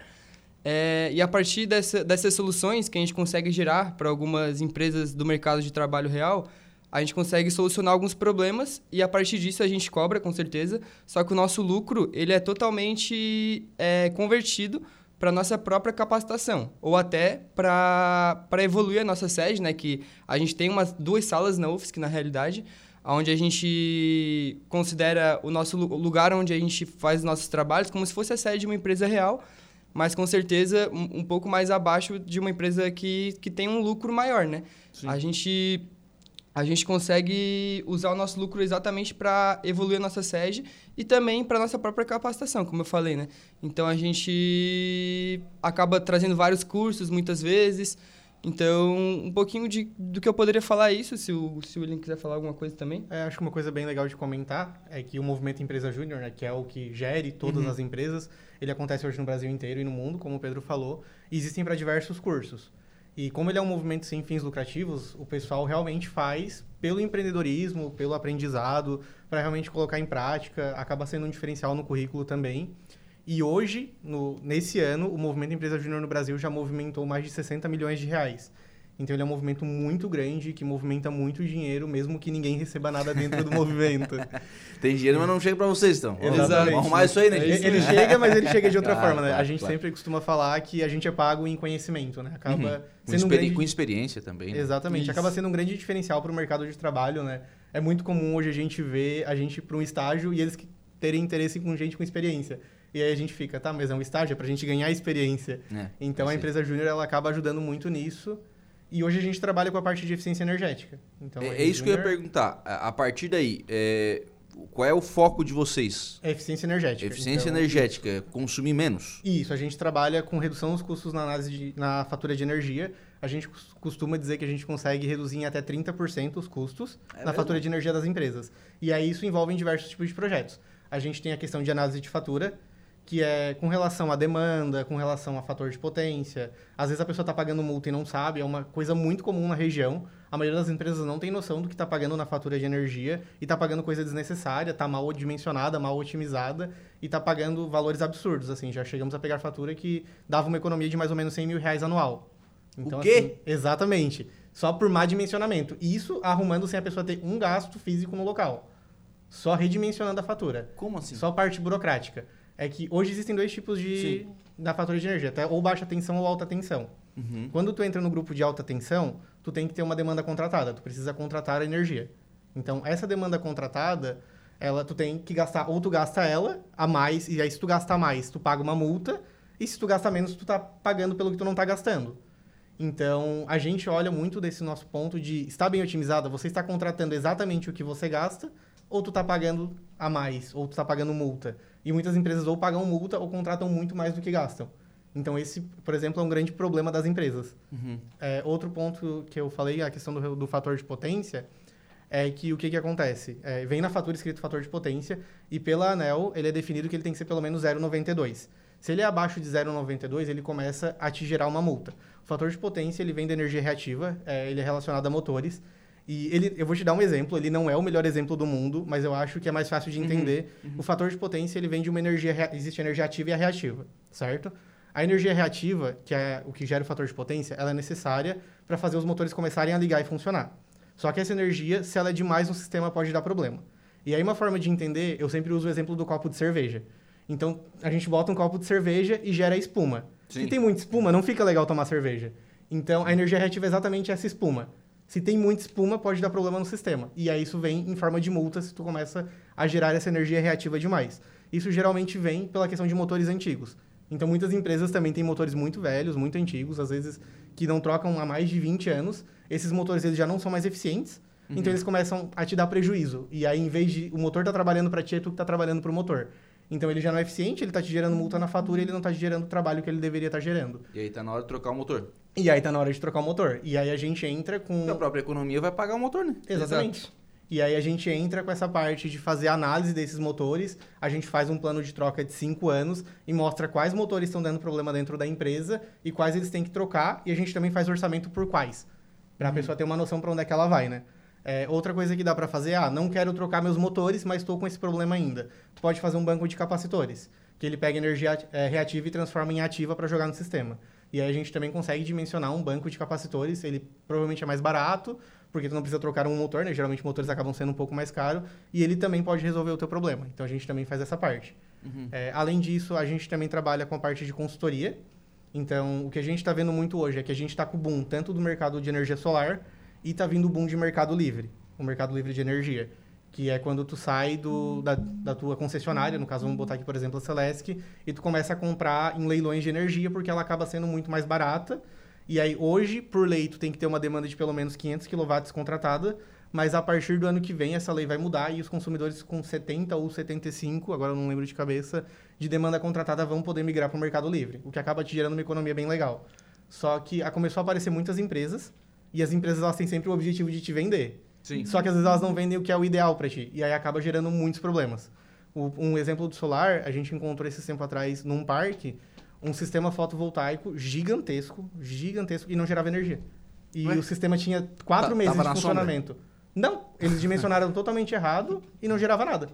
É, e a partir dessa, dessas soluções que a gente consegue gerar para algumas empresas do mercado de trabalho real, a gente consegue solucionar alguns problemas e a partir disso a gente cobra, com certeza. Só que o nosso lucro ele é totalmente é, convertido para nossa própria capacitação ou até para evoluir a nossa sede, né? Que a gente tem umas duas salas na UFSC na realidade, onde a gente considera o nosso lugar onde a gente faz nossos trabalhos como se fosse a sede de uma empresa real mas com certeza um, um pouco mais abaixo de uma empresa que, que tem um lucro maior, né? A gente a gente consegue usar o nosso lucro exatamente para evoluir a nossa sede e também para nossa própria capacitação, como eu falei, né? Então a gente acaba trazendo vários cursos muitas vezes. Então, um pouquinho de, do que eu poderia falar é isso, se o, se o William quiser falar alguma coisa também. É, acho que uma coisa bem legal de comentar é que o movimento Empresa Júnior, né, que é o que gere todas Uhum. as empresas, ele acontece hoje no Brasil inteiro e no mundo, como o Pedro falou, e existem para diversos cursos. E como ele é um movimento sem fins lucrativos, o pessoal realmente faz pelo empreendedorismo, pelo aprendizado, para realmente colocar em prática, acaba sendo um diferencial no currículo também. E hoje, no, nesse ano, o movimento Empresa Júnior no Brasil já movimentou mais de 60 milhões de reais. Então ele é um movimento muito grande, que movimenta muito dinheiro, mesmo que ninguém receba nada dentro do movimento. Tem dinheiro, mas não chega pra vocês, então. Vamos- Exatamente. Vamos arrumar isso aí, né? Ele, gente? ele chega, mas ele chega de outra Claro, forma, né? claro, a gente claro. sempre costuma falar que a gente é pago em conhecimento, né? Acaba Uhum. Com, sendo um experi- grande... com experiência também. né? Exatamente. Isso. Acaba sendo um grande diferencial para o mercado de trabalho, né? É muito comum hoje a gente ver a gente para um estágio e eles terem interesse com gente com experiência. E aí a gente fica, tá, mas é um estágio, é pra gente ganhar experiência. É, Então a empresa júnior ela acaba ajudando muito nisso. E hoje a gente trabalha com a parte de eficiência energética. Então, É, é isso que eu ia perguntar. A, partir daí, é, qual é o foco de vocês? É eficiência energética. Eficiência Então, energética, é consumir menos. Isso, a gente trabalha com redução dos custos na análise de, na fatura de energia. A gente cos- costuma dizer que a gente consegue reduzir em até 30% os custos É na fatura de energia das empresas. E aí isso envolve em diversos tipos de projetos. A gente tem a questão de análise de fatura, que é com relação à demanda, com relação a fator de potência. Às vezes a pessoa está pagando multa e não sabe, é uma coisa muito comum na região. A maioria das empresas não tem noção do que está pagando na fatura de energia e está pagando coisa desnecessária, está mal dimensionada, mal otimizada e está pagando valores absurdos. Assim, já chegamos a pegar fatura que dava uma economia de mais ou menos 100 mil reais anual. Então, O quê? assim, exatamente. Só por má dimensionamento. Isso arrumando sem a pessoa ter um gasto físico no local. Só redimensionando a fatura. Como assim? Só parte burocrática. É que hoje existem dois tipos de da fatura de energia, até ou baixa tensão ou alta tensão. Uhum. Quando tu entra no grupo de alta tensão, tu tem que ter uma demanda contratada, tu precisa contratar a energia. Então, essa demanda contratada, ela tu tem que gastar ou tu gasta ela a mais e aí se tu gastar mais, tu paga uma multa, e se tu gasta menos, tu tá pagando pelo que tu não tá gastando. Então, a gente olha muito desse nosso ponto de está bem otimizada, você está contratando exatamente o que você gasta, ou tu está pagando a mais, ou tu está pagando multa. E muitas empresas ou pagam multa ou contratam muito mais do que gastam. Então, esse, por exemplo, é um grande problema das empresas. Uhum. É, outro ponto que eu falei, a questão do, do fator de potência, é que o que, que acontece? É, vem na fatura escrito fator de potência, e pela ANEL, ele é definido que ele tem que ser pelo menos 0,92. Se ele é abaixo de 0,92, ele começa a te gerar uma multa. O fator de potência, ele vem da energia reativa, é, ele é relacionado a motores, e ele, eu vou te dar um exemplo, ele não é o melhor exemplo do mundo, mas eu acho que é mais fácil de entender. O fator de potência, ele vem de uma energia, existe a energia ativa e a reativa, certo? A energia reativa, que é o que gera o fator de potência, ela é necessária para fazer os motores começarem a ligar e funcionar. Só que essa energia, se ela é demais no sistema, pode dar problema. E aí uma forma de entender, eu sempre uso o exemplo do copo de cerveja. Então, a gente bota um copo de cerveja e gera espuma. Sim. Se tem muita espuma, não fica legal tomar cerveja. Então, a energia reativa é exatamente essa espuma. Se tem muita espuma, pode dar problema no sistema. E aí isso vem em forma de multa se tu começa a gerar essa energia reativa demais. Isso geralmente vem pela questão de motores antigos. Então, muitas empresas também têm motores muito velhos, muito antigos, às vezes que não trocam há mais de 20 anos. Esses motores eles já não são mais eficientes, então eles começam a te dar prejuízo. E aí, em vez de o motor tá trabalhando para ti, é tu que tá trabalhando para o motor. Então, ele já não é eficiente, ele tá te gerando multa na fatura e ele não tá te gerando o trabalho que ele deveria estar gerando. E aí tá na hora de trocar o motor. E aí tá na hora de trocar o motor. E aí a gente entra com... A própria economia vai pagar o motor, né? Exatamente. E aí a gente entra com essa parte de fazer análise desses motores, a gente faz um plano de troca de cinco anos e mostra quais motores estão dando problema dentro da empresa e quais eles têm que trocar, e a gente também faz orçamento por quais, para a pessoa ter uma noção para onde é que ela vai, né? É, outra coisa que dá para fazer, ah, não quero trocar meus motores, mas estou com esse problema ainda. Tu pode fazer um banco de capacitores, que ele pega energia é, reativa e transforma em ativa para jogar no sistema. E aí a gente também consegue dimensionar um banco de capacitores, ele provavelmente é mais barato, porque tu não precisa trocar um motor, né? Geralmente motores acabam sendo um pouco mais caros, e ele também pode resolver o teu problema. Então a gente também faz essa parte. É, além disso, a gente também trabalha com a parte de consultoria. Então, o que a gente está vendo muito hoje é que a gente está com o boom tanto do mercado de energia solar e está vindo o boom de mercado livre, o mercado livre de energia. Que é quando tu sai do, da, da tua concessionária, no caso vamos botar aqui, por exemplo, a Celesc, e tu começa a comprar em leilões de energia, porque ela acaba sendo muito mais barata. E aí, hoje, por lei, tu tem que ter uma demanda de pelo menos 500 kW contratada, mas a partir do ano que vem essa lei vai mudar e os consumidores com 70 ou 75, agora eu não lembro de cabeça, de demanda contratada vão poder migrar para o Mercado Livre, o que acaba te gerando uma economia bem legal. Só que a, começou a aparecer muitas empresas, e as empresas elas têm sempre o objetivo de te vender. Sim. Só que às vezes elas não vendem o que é o ideal para ti. E aí acaba gerando muitos problemas. O- um exemplo do solar, a gente encontrou esse tempo atrás num parque um sistema fotovoltaico gigantesco, gigantesco, e não gerava energia. E Ué? o sistema tinha quatro Ta- meses de na sombra? funcionamento. Não, eles dimensionaram totalmente errado e não gerava nada.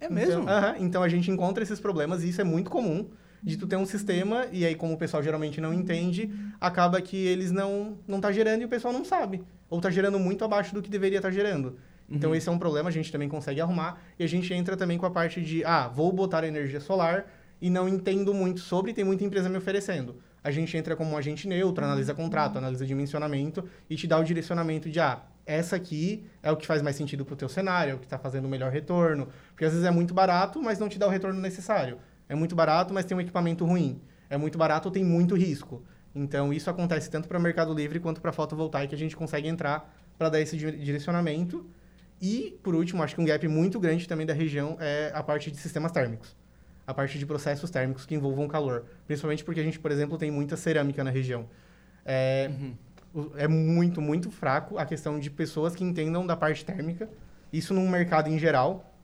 É mesmo? Então, aham, então a gente encontra esses problemas e isso é muito comum de tu ter um sistema e aí como o pessoal geralmente não entende, acaba que eles não não tá gerando e o pessoal não sabe, ou tá gerando muito abaixo do que deveria estar gerando. Então esse é um problema, a gente também consegue arrumar e a gente entra também com a parte de, ah, vou botar energia solar e não entendo muito sobre, tem muita empresa me oferecendo. A gente entra como um agente neutro, analisa contrato, analisa dimensionamento e te dá o direcionamento de, ah, essa aqui é o que faz mais sentido pro teu cenário, é o que está fazendo o melhor retorno. Porque às vezes é muito barato, mas não te dá o retorno necessário. É muito barato, mas tem um equipamento ruim. É muito barato, tem muito risco. Então isso acontece tanto para Mercado Livre quanto para fotovoltaica, a gente consegue entrar para dar esse di- direcionamento. E, por último, acho que um gap muito grande também da região é a parte de sistemas térmicos. A parte de processos térmicos que envolvam calor. Principalmente porque a gente, por exemplo, tem muita cerâmica na região. É, o- é muito, muito fraco a questão de pessoas que entendam da parte térmica. Isso num mercado em geral.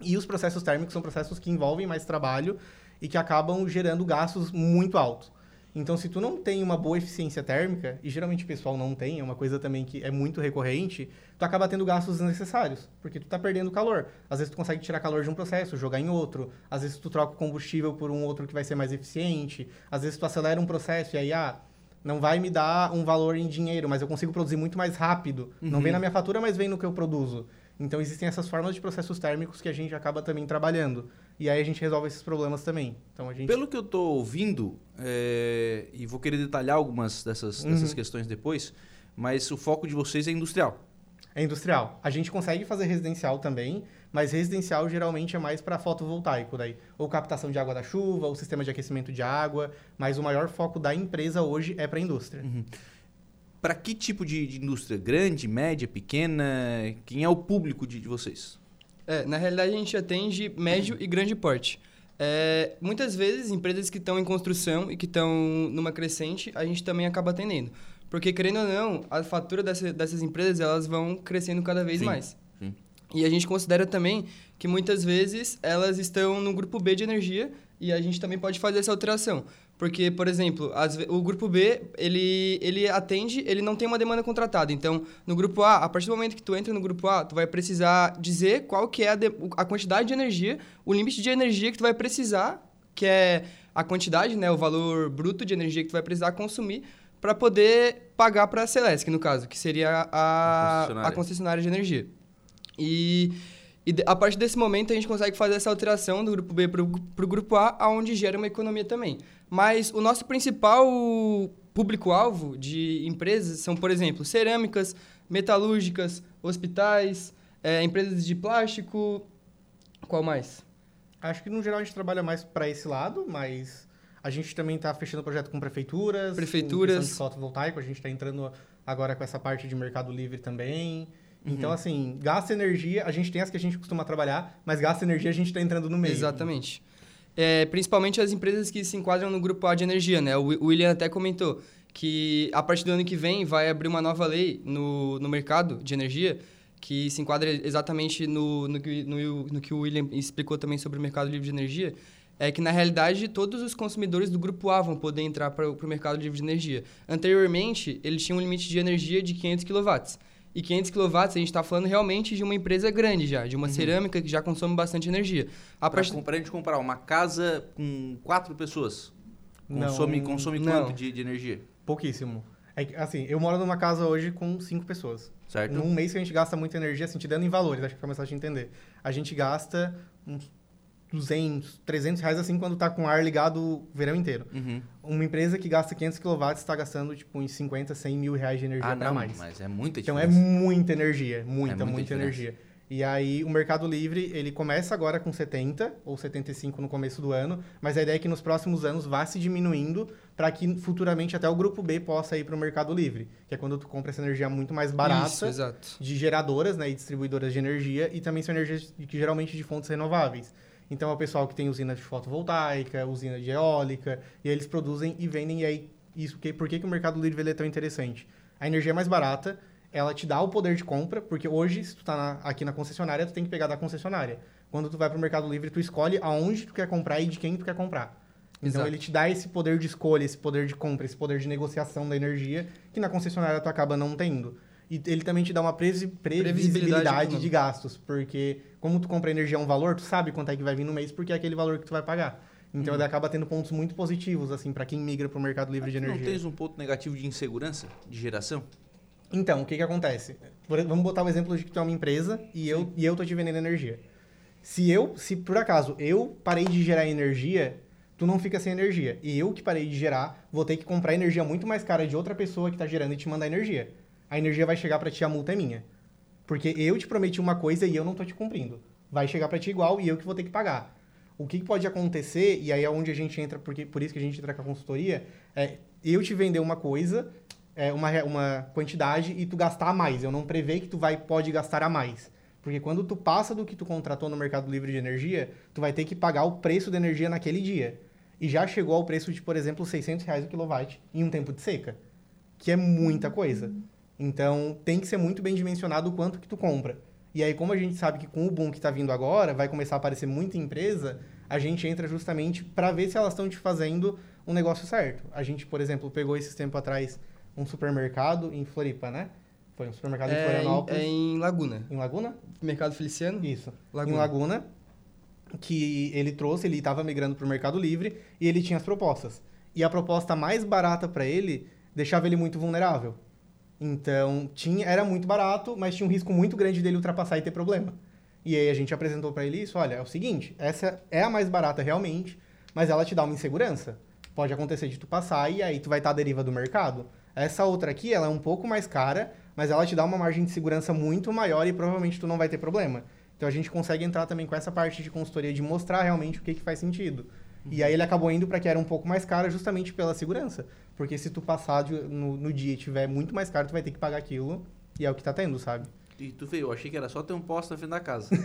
E os processos térmicos são processos que envolvem mais trabalho e que acabam gerando gastos muito altos. Então, se tu não tem uma boa eficiência térmica, e geralmente o pessoal não tem, é uma coisa também que é muito recorrente, tu acaba tendo gastos desnecessários, porque tu tá perdendo calor. Às vezes tu consegue tirar calor de um processo, jogar em outro. Às vezes tu troca o combustível por um outro que vai ser mais eficiente. Às vezes tu acelera um processo e aí, ah, não vai me dar um valor em dinheiro, mas eu consigo produzir muito mais rápido. Não vem na minha fatura, mas vem no que eu produzo. Então, existem essas formas de processos térmicos que a gente acaba também trabalhando. E aí a gente resolve esses problemas também. Então, a gente... Pelo que eu tô ouvindo, é, e vou querer detalhar algumas dessas, dessas Uhum. questões depois, mas o foco de vocês é industrial. É industrial. A gente consegue fazer residencial também, mas residencial geralmente é mais para fotovoltaico daí, ou captação de água da chuva, ou sistema de aquecimento de água, mas o maior foco da empresa hoje é para indústria. Para que tipo de, de indústria? Grande, média, pequena? Quem é o público de, de vocês? É, na realidade, a gente atende médio e grande porte. É, muitas vezes, empresas que estão em construção e que estão numa crescente, a gente também acaba atendendo. Porque, querendo ou não, a fatura dessa, dessas empresas elas vão crescendo cada vez Sim, mais. sim. E a gente considera também que muitas vezes elas estão no grupo B de energia e a gente também pode fazer essa alteração. Porque, por exemplo, ve- o grupo B, ele, ele atende, ele não tem uma demanda contratada. Então, no grupo A, a partir do momento que tu entra no grupo A, tu vai precisar dizer qual que é a, de- a quantidade de energia, o limite de energia que tu vai precisar, que é a quantidade, né, o valor bruto de energia que tu vai precisar consumir para poder pagar para a Celesc, no caso, que seria A a, concessionária. a concessionária de energia. E, e a partir desse momento a gente consegue fazer essa alteração do grupo B para o grupo A, aonde gera uma economia também. Mas o nosso principal público-alvo de empresas são, por exemplo, cerâmicas, metalúrgicas, hospitais, eh, empresas de plástico. Qual mais? Acho que no geral a gente trabalha mais para esse lado, mas a gente também está fechando projeto com prefeituras, Prefeituras. com de fotovoltaico, a gente está entrando agora com essa parte de mercado livre também. Então, assim, gasta energia, a gente tem as que a gente costuma trabalhar, mas gasta energia a gente está entrando no meio. Exatamente. É, principalmente as empresas que se enquadram no grupo A de energia, né? O Wi- o William até comentou que a partir do ano que vem vai abrir uma nova lei no, no mercado de energia que se enquadra exatamente no, no, que, no, no que o William explicou também sobre o mercado livre de energia, é que, na realidade, todos os consumidores do grupo A vão poder entrar para o mercado livre de energia. Anteriormente, ele tinha um limite de energia de 500 kW. E 500 kW, a gente está falando realmente de uma empresa grande já, de uma cerâmica que já consome bastante energia. A Para partir... a gente comprar uma casa com quatro pessoas, Não, consome, consome não. quanto de, de energia? Pouquíssimo. É assim, eu moro numa casa hoje com cinco pessoas. Certo? Num mês que a gente gasta muita energia, assim, te dando em valores, acho que fica mais fácil de entender. A gente gasta uns 200, 300 reais, assim, quando tá com o ar ligado o verão inteiro. Uhum. Uma empresa que gasta 500 kW está gastando, tipo, uns 50, 100 mil reais de energia Ah, para mais. mas é muita Então é muita energia, muita, É muita muita, energia. E aí o Mercado Livre, ele começa agora com 70 ou 75 no começo do ano, mas a ideia é que nos próximos anos vá se diminuindo para que futuramente até o grupo B possa ir para o Mercado Livre, que é quando tu compra essa energia muito mais barata Isso, exato. de geradoras né, e distribuidoras de energia e também são energias que geralmente de fontes renováveis. Então é o pessoal que tem usina de fotovoltaica, usina de eólica, e eles produzem e vendem, e aí isso, que, por que, que o Mercado Livre ele é tão interessante? A energia é mais barata, ela te dá o poder de compra, porque hoje, se tu tá na, aqui na concessionária, tu tem que pegar da concessionária. Quando tu vai para o Mercado Livre, tu escolhe aonde tu quer comprar e de quem tu quer comprar. Então Exato. ele te dá esse poder de escolha, esse poder de compra, esse poder de negociação da energia, que na concessionária tu acaba não tendo. E ele também te dá uma presi- previsibilidade econômica. de gastos, porque como tu compra energia a um valor, tu sabe quanto é que vai vir no mês, porque é aquele valor que tu vai pagar. Então ele acaba tendo pontos muito positivos, assim, para quem migra para o mercado livre de Não energia. tens um ponto negativo de insegurança de geração? Então, o que que acontece? Vamos botar o exemplo de que tu é uma empresa e eu, e eu tô te vendendo energia. Se eu, se por acaso eu parei de gerar energia, tu não fica sem energia. E eu que parei de gerar, vou ter que comprar energia muito mais cara de outra pessoa que tá gerando e te mandar energia. A energia vai chegar para ti, a multa é minha. Porque eu te prometi uma coisa e eu não tô te cumprindo. Vai chegar para ti igual e eu que vou ter que pagar. O que pode acontecer, e aí é onde a gente entra, porque por isso que a gente entra com a consultoria, é eu te vender uma coisa, é, uma, uma quantidade e tu gastar a mais. Eu não prevei que tu vai pode gastar a mais. Porque quando tu passa do que tu contratou no Mercado Livre de Energia, tu vai ter que pagar o preço da energia naquele dia. E já chegou ao preço de, por exemplo, 600 reais o quilowatt em um tempo de seca. Que é muita coisa. Então, tem que ser muito bem dimensionado o quanto que tu compra. E aí, como a gente sabe que com o boom que está vindo agora, vai começar a aparecer muita empresa, a gente entra justamente para ver se elas estão te fazendo um negócio certo. A gente, por exemplo, pegou esses tempos atrás um supermercado em Floripa, né? Foi um supermercado em É, em, Florianópolis. é em Laguna. Em Laguna? Mercado Feliciano? Isso. Laguna. Em Laguna, que ele trouxe, ele estava migrando para o Mercado Livre e ele tinha as propostas. E a proposta mais barata para ele deixava ele muito vulnerável. Então, tinha, era muito barato, mas tinha um risco muito grande dele ultrapassar e ter problema. E aí a gente apresentou para ele isso, olha, é o seguinte, essa é a mais barata realmente, mas ela te dá uma insegurança. Pode acontecer de tu passar e aí tu vai estar à deriva do mercado. Essa outra aqui, ela é um pouco mais cara, mas ela te dá uma margem de segurança muito maior e provavelmente tu não vai ter problema. Então a gente consegue entrar também com essa parte de consultoria de mostrar realmente o que, que faz sentido. E aí ele acabou indo para que era um pouco mais cara justamente pela segurança. Porque se tu passar de- no, no dia e tiver muito mais caro, tu vai ter que pagar aquilo. E é o que tá tendo, sabe? E tu veio, eu achei que era só ter um poste na frente da casa.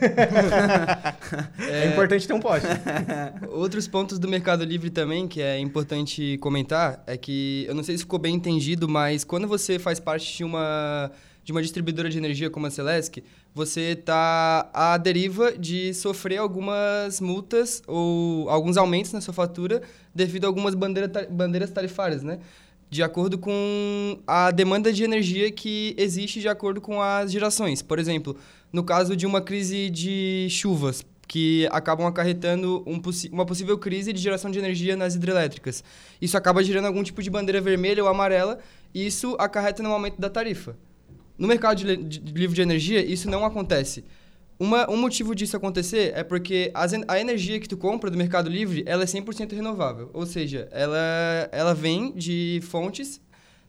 É, importante ter um poste. Outros pontos do Mercado Livre também que é importante comentar é que eu não sei se ficou bem entendido, mas quando você faz parte de uma de uma distribuidora de energia como a Celesc, você está à deriva de sofrer algumas multas ou alguns aumentos na sua fatura devido a algumas bandeira bandeiras tarifárias, né? De acordo com a demanda de energia que existe de acordo com as gerações. Por exemplo, no caso de uma crise de chuvas, que acabam acarretando um uma possível crise de geração de energia nas hidrelétricas. Isso acaba gerando algum tipo de bandeira vermelha ou amarela, e isso acarreta no aumento da tarifa. No mercado de, de- livre de energia, isso não acontece. Uma, um motivo disso acontecer é porque as a energia que tu compra do Mercado Livre, ela é 100% renovável. Ou seja, ela, ela vem de fontes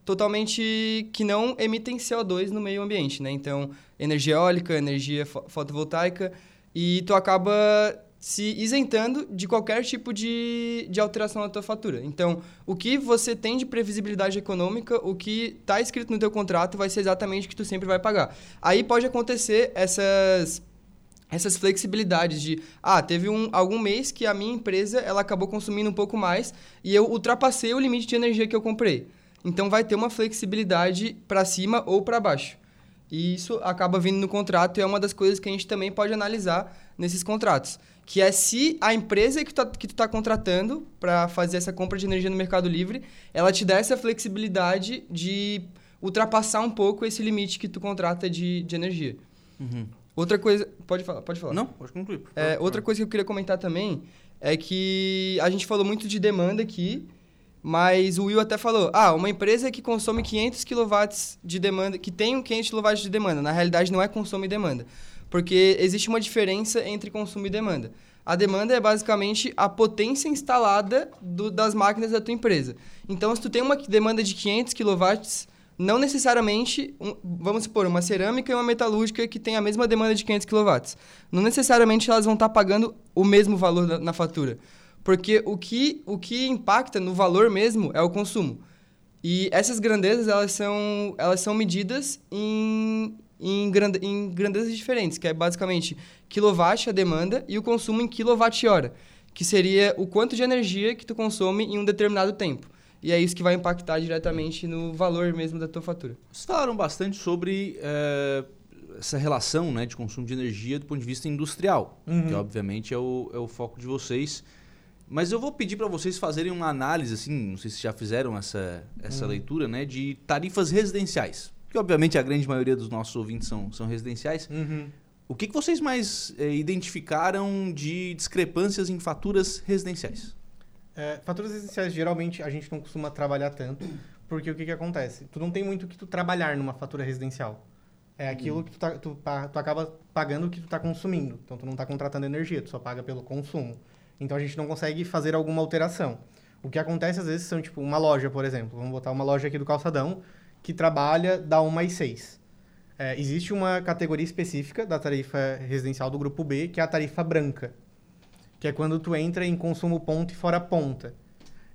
totalmente que não emitem CO2 no meio ambiente, né? Então, energia eólica, energia fo- fotovoltaica, e tu acaba se isentando de qualquer tipo de, de alteração na tua fatura. Então, o que você tem de previsibilidade econômica, o que está escrito no teu contrato vai ser exatamente o que tu sempre vai pagar. Aí pode acontecer essas essas flexibilidades de ah teve um algum mês que a minha empresa ela acabou consumindo um pouco mais e eu ultrapassei o limite de energia que eu comprei então vai ter uma flexibilidade para cima ou para baixo e isso acaba vindo no contrato e é uma das coisas que a gente também pode analisar nesses contratos que é se a empresa que, tá, que tu está contratando para fazer essa compra de energia no Mercado Livre ela te dá essa flexibilidade de ultrapassar um pouco esse limite que tu contrata de, de energia Outra coisa. Pode falar, pode falar. Não, pode concluir. É, outra coisa que eu queria comentar também é que a gente falou muito de demanda aqui, mas o Will até falou: ah, uma empresa que consome 500 kW de demanda, que tem um 500 kW de demanda, na realidade não é consumo e demanda. Porque existe uma diferença entre consumo e demanda. A demanda é basicamente a potência instalada do- das máquinas da tua empresa. Então, se tu tem uma demanda de 500 kW, não necessariamente, um, vamos supor, uma cerâmica e uma metalúrgica que tem a mesma demanda de 500 kW. Não necessariamente elas vão estar pagando o mesmo valor na, na fatura. Porque o que, o que impacta no valor mesmo é o consumo. E essas grandezas, elas são, elas são medidas em, em, grande, em grandezas diferentes, que é basicamente quilowatt a demanda e o consumo em quilowatt-hora, que seria o quanto de energia que tu consome em um determinado tempo. E é isso que vai impactar diretamente no valor mesmo da tua fatura. Vocês falaram bastante sobre é, essa relação né, de consumo de energia do ponto de vista industrial, uhum. que obviamente é o, é o foco de vocês. Mas eu vou pedir para vocês fazerem uma análise, assim, não sei se já fizeram essa, essa uhum. leitura, né, de tarifas residenciais. Que obviamente a grande maioria dos nossos ouvintes são, são residenciais. Uhum. O que, que vocês mais é, identificaram de discrepâncias em faturas residenciais? É, faturas essenciais, geralmente, a gente não costuma trabalhar tanto, porque o que, que acontece? Tu não tem muito o que tu trabalhar numa fatura residencial. É aquilo hum. que tu, tá, tu, tu, acaba pagando o que tu está consumindo. Então, tu não está contratando energia, tu só paga pelo consumo. Então, a gente não consegue fazer alguma alteração. O que acontece, às vezes, são, tipo, uma loja, por exemplo. Vamos botar uma loja aqui do Calçadão, que trabalha da 1 mais 6. É, existe uma categoria específica da tarifa residencial do grupo B, que é a tarifa branca que é quando tu entra em consumo ponta e fora ponta.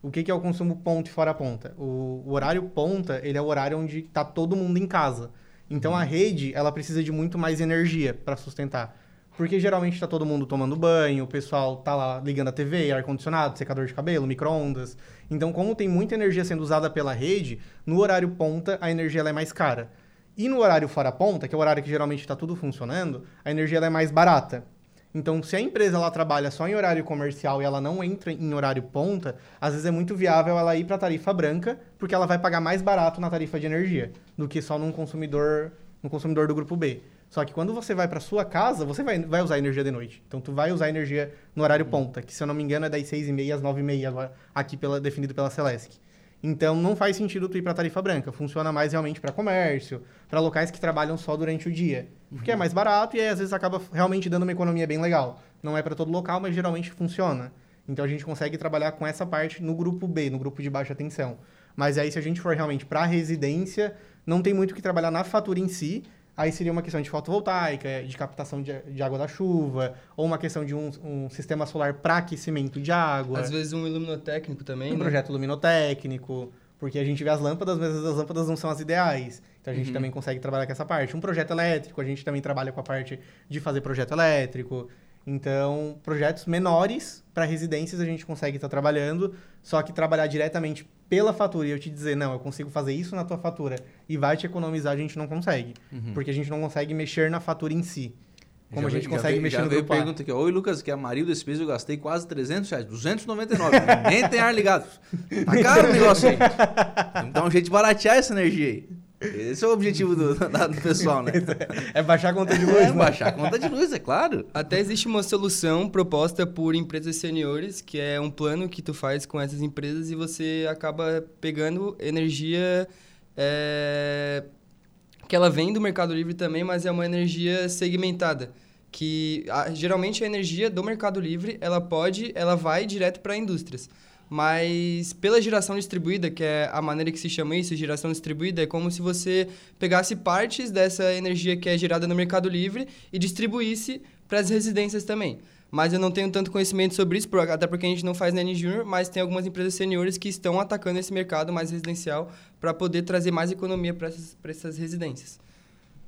O que, que é o consumo ponta e fora ponta? O, o horário ponta, ele é o horário onde está todo mundo em casa. Então, a rede, ela precisa de muito mais energia para sustentar. Porque geralmente está todo mundo tomando banho, o pessoal tá lá ligando a TV, ar-condicionado, secador de cabelo, micro-ondas. Então, como tem muita energia sendo usada pela rede, no horário ponta, a energia é mais cara. E no horário fora ponta, que é o horário que geralmente está tudo funcionando, a energia é mais barata. Então, se a empresa ela trabalha só em horário comercial e ela não entra em horário ponta, às vezes é muito viável ela ir para a tarifa branca, porque ela vai pagar mais barato na tarifa de energia do que só num consumidor, no consumidor do grupo B. Só que quando você vai para sua casa, você vai, vai usar energia de noite. Então, tu vai usar energia no horário ponta, que se eu não me engano é das 6h30 às 9h30, aqui pela, definido pela Celesc. Então, não faz sentido tu ir para tarifa branca. Funciona mais realmente para comércio, para locais que trabalham só durante o dia. Porque é uhum. é mais barato e aí, às vezes acaba realmente dando uma economia bem legal. Não é para todo local, mas geralmente funciona. Então, a gente consegue trabalhar com essa parte no grupo B, no grupo de baixa tensão. Mas aí, se a gente for realmente para residência, não tem muito o que trabalhar na fatura em si, Aí seria uma questão de fotovoltaica, de captação de, de água da chuva, ou uma questão de um, um sistema solar para aquecimento de água. Às vezes um iluminotécnico também, Um né? projeto iluminotécnico, porque a gente vê as lâmpadas, mas as lâmpadas não são as ideais. Então a gente uhum. também consegue trabalhar com essa parte. Um projeto elétrico, a gente também trabalha com a parte de fazer projeto elétrico. Então, projetos menores para residências a gente consegue estar tá trabalhando, só que trabalhar diretamente pela fatura e eu te dizer, não, eu consigo fazer isso na tua fatura e vai te economizar, a gente não consegue. Uhum. Porque a gente não consegue mexer na fatura em si. Como já a gente veio, consegue veio, mexer no grupo pergunta aqui, oi Lucas, que é a marido desse peso eu gastei quase 300 reais, 299, nem tem ar ligado. Tá caro o negócio aí. Vamos dar um jeito de baratear essa energia aí. Esse é o objetivo do, do pessoal, né? É baixar a conta de luz, é, né? baixar a conta de luz, é claro. Até existe uma solução proposta por empresas seniores, que é um plano que tu faz com essas empresas e você acaba pegando energia é, que ela vem do Mercado Livre também, mas é uma energia segmentada. Que a, geralmente a energia do Mercado Livre, ela pode, ela vai direto para indústrias. Mas pela geração distribuída, que é a maneira que se chama isso, geração distribuída, é como se você pegasse partes dessa energia que é gerada no Mercado Livre e distribuísse para as residências também. Mas eu não tenho tanto conhecimento sobre isso, até porque a gente não faz Nene Junior, mas tem algumas empresas seniores que estão atacando esse mercado mais residencial para poder trazer mais economia para essas, essas residências.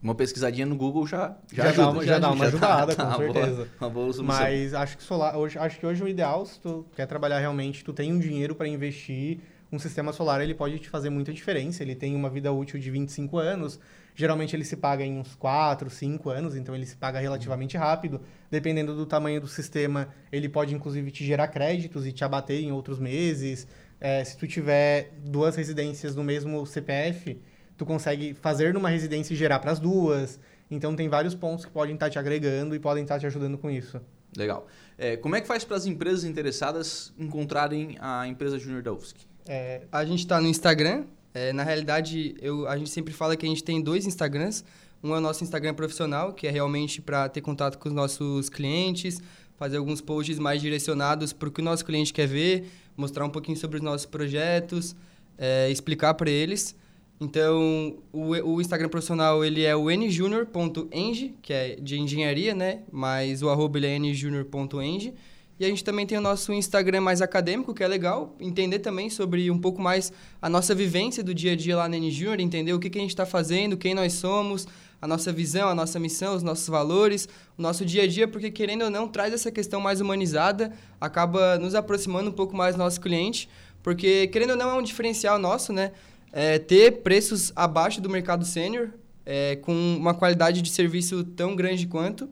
Uma pesquisadinha no Google já já, já, ajuda, dá, uma, já, já dá uma ajudada, tá, com certeza. Boa, uma boa solução. Mas acho que solar, hoje, acho que hoje o ideal, se tu quer trabalhar realmente, tu tem um dinheiro para investir, um sistema solar ele pode te fazer muita diferença. Ele tem uma vida útil de 25 anos. Geralmente ele se paga em uns 4, 5 anos, então ele se paga relativamente rápido. Dependendo do tamanho do sistema, ele pode inclusive te gerar créditos e te abater em outros meses. É, se tu tiver duas residências no mesmo CPF, tu consegue fazer numa residência e gerar para as duas. Então tem vários pontos que podem estar tá te agregando e podem estar tá te ajudando com isso. Legal. É, como é que faz para as empresas interessadas encontrarem a empresa Júnior da UFSC? É, a gente está no Instagram. É, na realidade, eu, a gente sempre fala que a gente tem dois Instagrams. Um é o nosso Instagram profissional, que é realmente para ter contato com os nossos clientes, fazer alguns posts mais direcionados para o que o nosso cliente quer ver, mostrar um pouquinho sobre os nossos projetos, é, explicar para eles. Então, o, o Instagram profissional, ele é o njunior.eng, que é de engenharia, né? Mas o arroba ele é njunior.eng. E a gente também tem o nosso Instagram mais acadêmico, que é legal, entender também sobre um pouco mais a nossa vivência do dia a dia lá na NJunior, entender o que, que a gente está fazendo, quem nós somos, a nossa visão, a nossa missão, os nossos valores, o nosso dia a dia, porque querendo ou não, traz essa questão mais humanizada, acaba nos aproximando um pouco mais do nosso cliente, porque querendo ou não é um diferencial nosso, né? É, ter preços abaixo do mercado sênior, é, com uma qualidade de serviço tão grande quanto.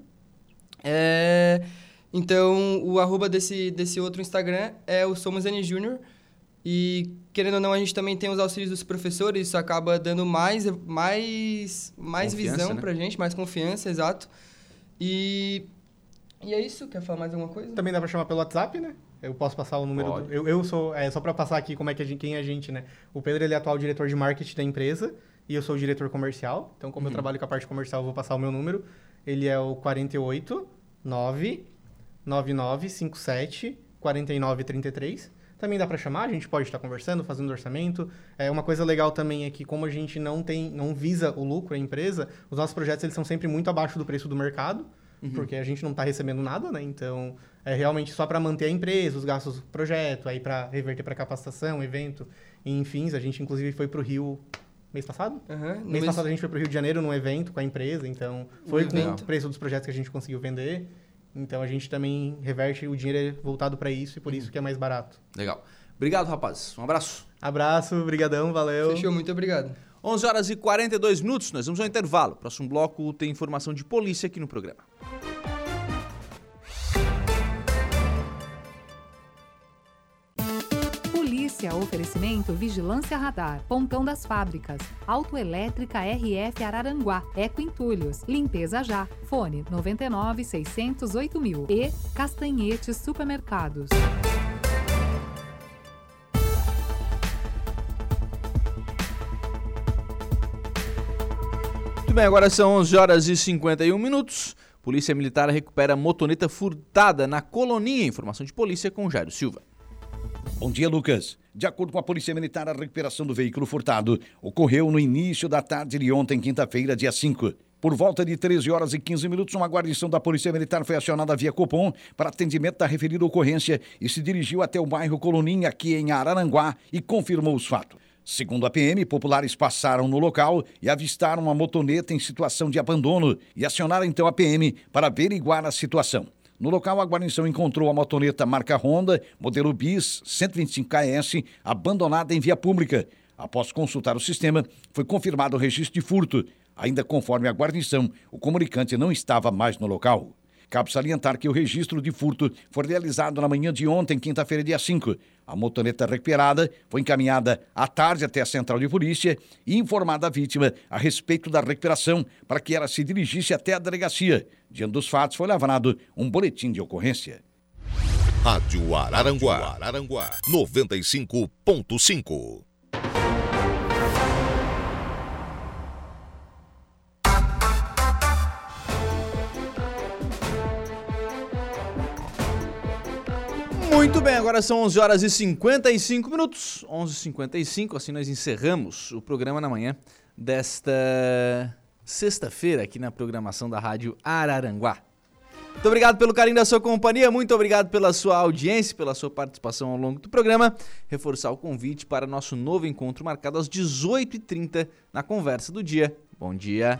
É, então, o arroba desse, desse outro Instagram é o Somos N Júnior. E, querendo ou não, a gente também tem os auxílios dos professores, isso acaba dando mais, mais, mais visão né? pra gente, mais confiança, exato. E, e é isso. Quer falar mais alguma coisa? Também dá pra chamar pelo WhatsApp, né? Eu posso passar o número. Do, eu, eu sou. É, só para passar aqui como é que a gente, quem é a gente, né? O Pedro ele é atual diretor de marketing da empresa e eu sou o diretor comercial. Então, como uhum. eu trabalho com a parte comercial, eu vou passar o meu número. Ele é o 48 9 9957 4933. Também dá para chamar, a gente pode estar conversando, fazendo orçamento. É uma coisa legal também é que como a gente não tem, não visa o lucro a empresa, os nossos projetos eles são sempre muito abaixo do preço do mercado, uhum. porque a gente não está recebendo nada, né? Então é realmente só para manter a empresa, os gastos do projeto, aí para reverter para capacitação, evento, enfim, a gente inclusive foi para o Rio mês passado. Uhum, mês, mês passado a gente foi para o Rio de Janeiro num evento com a empresa, então foi com o preço dos projetos que a gente conseguiu vender. Então a gente também reverte o dinheiro voltado para isso e por isso que é mais barato. Legal. Obrigado, rapaz. Um abraço. Abraço, brigadão, valeu. Fechou, muito obrigado. 11 horas e 42 minutos, nós vamos ao intervalo. Próximo bloco tem informação de polícia aqui no programa. Notícia, oferecimento Vigilância Radar, Pontão das Fábricas, Autoelétrica RF Araranguá, Eco Entulhos, Limpeza Já, Fone 99 608 mil e Castanhetes Supermercados. Bem, agora são 11 horas e 51 minutos. Polícia Militar recupera motoneta furtada na Coloninha. Informação de polícia com Jairo Silva. Bom dia, Lucas. De acordo com a Polícia Militar, a recuperação do veículo furtado ocorreu no início da tarde de ontem, quinta-feira, dia 5. Por volta de 13 horas e 15 minutos, uma guarnição da Polícia Militar foi acionada via Copom para atendimento da referida ocorrência e se dirigiu até o bairro Coloninha, aqui em Araranguá, e confirmou os fatos. Segundo a PM, populares passaram no local e avistaram uma motoneta em situação de abandono e acionaram então a PM para averiguar a situação. No local, a guarnição encontrou a motoneta marca Honda, modelo BIS 125KS, abandonada em via pública. Após consultar o sistema, foi confirmado o registro de furto. Ainda conforme a guarnição, o comunicante não estava mais no local. Cabe salientar que o registro de furto foi realizado na manhã de ontem, quinta-feira, dia 5. A motoneta recuperada foi encaminhada à tarde até a central de polícia e informada a vítima a respeito da recuperação para que ela se dirigisse até a delegacia. Diante dos fatos, foi lavrado um boletim de ocorrência. Rádio Araranguá, Araranguá 95.5. Muito bem, agora são 11 horas e 55 minutos. 11h55, assim nós encerramos o programa na manhã desta sexta-feira aqui na programação da Rádio Araranguá. Muito obrigado pelo carinho da sua companhia, muito obrigado pela sua audiência, pela sua participação ao longo do programa. Reforçar o convite para nosso novo encontro marcado às 18h30 na Conversa do Dia. Bom dia!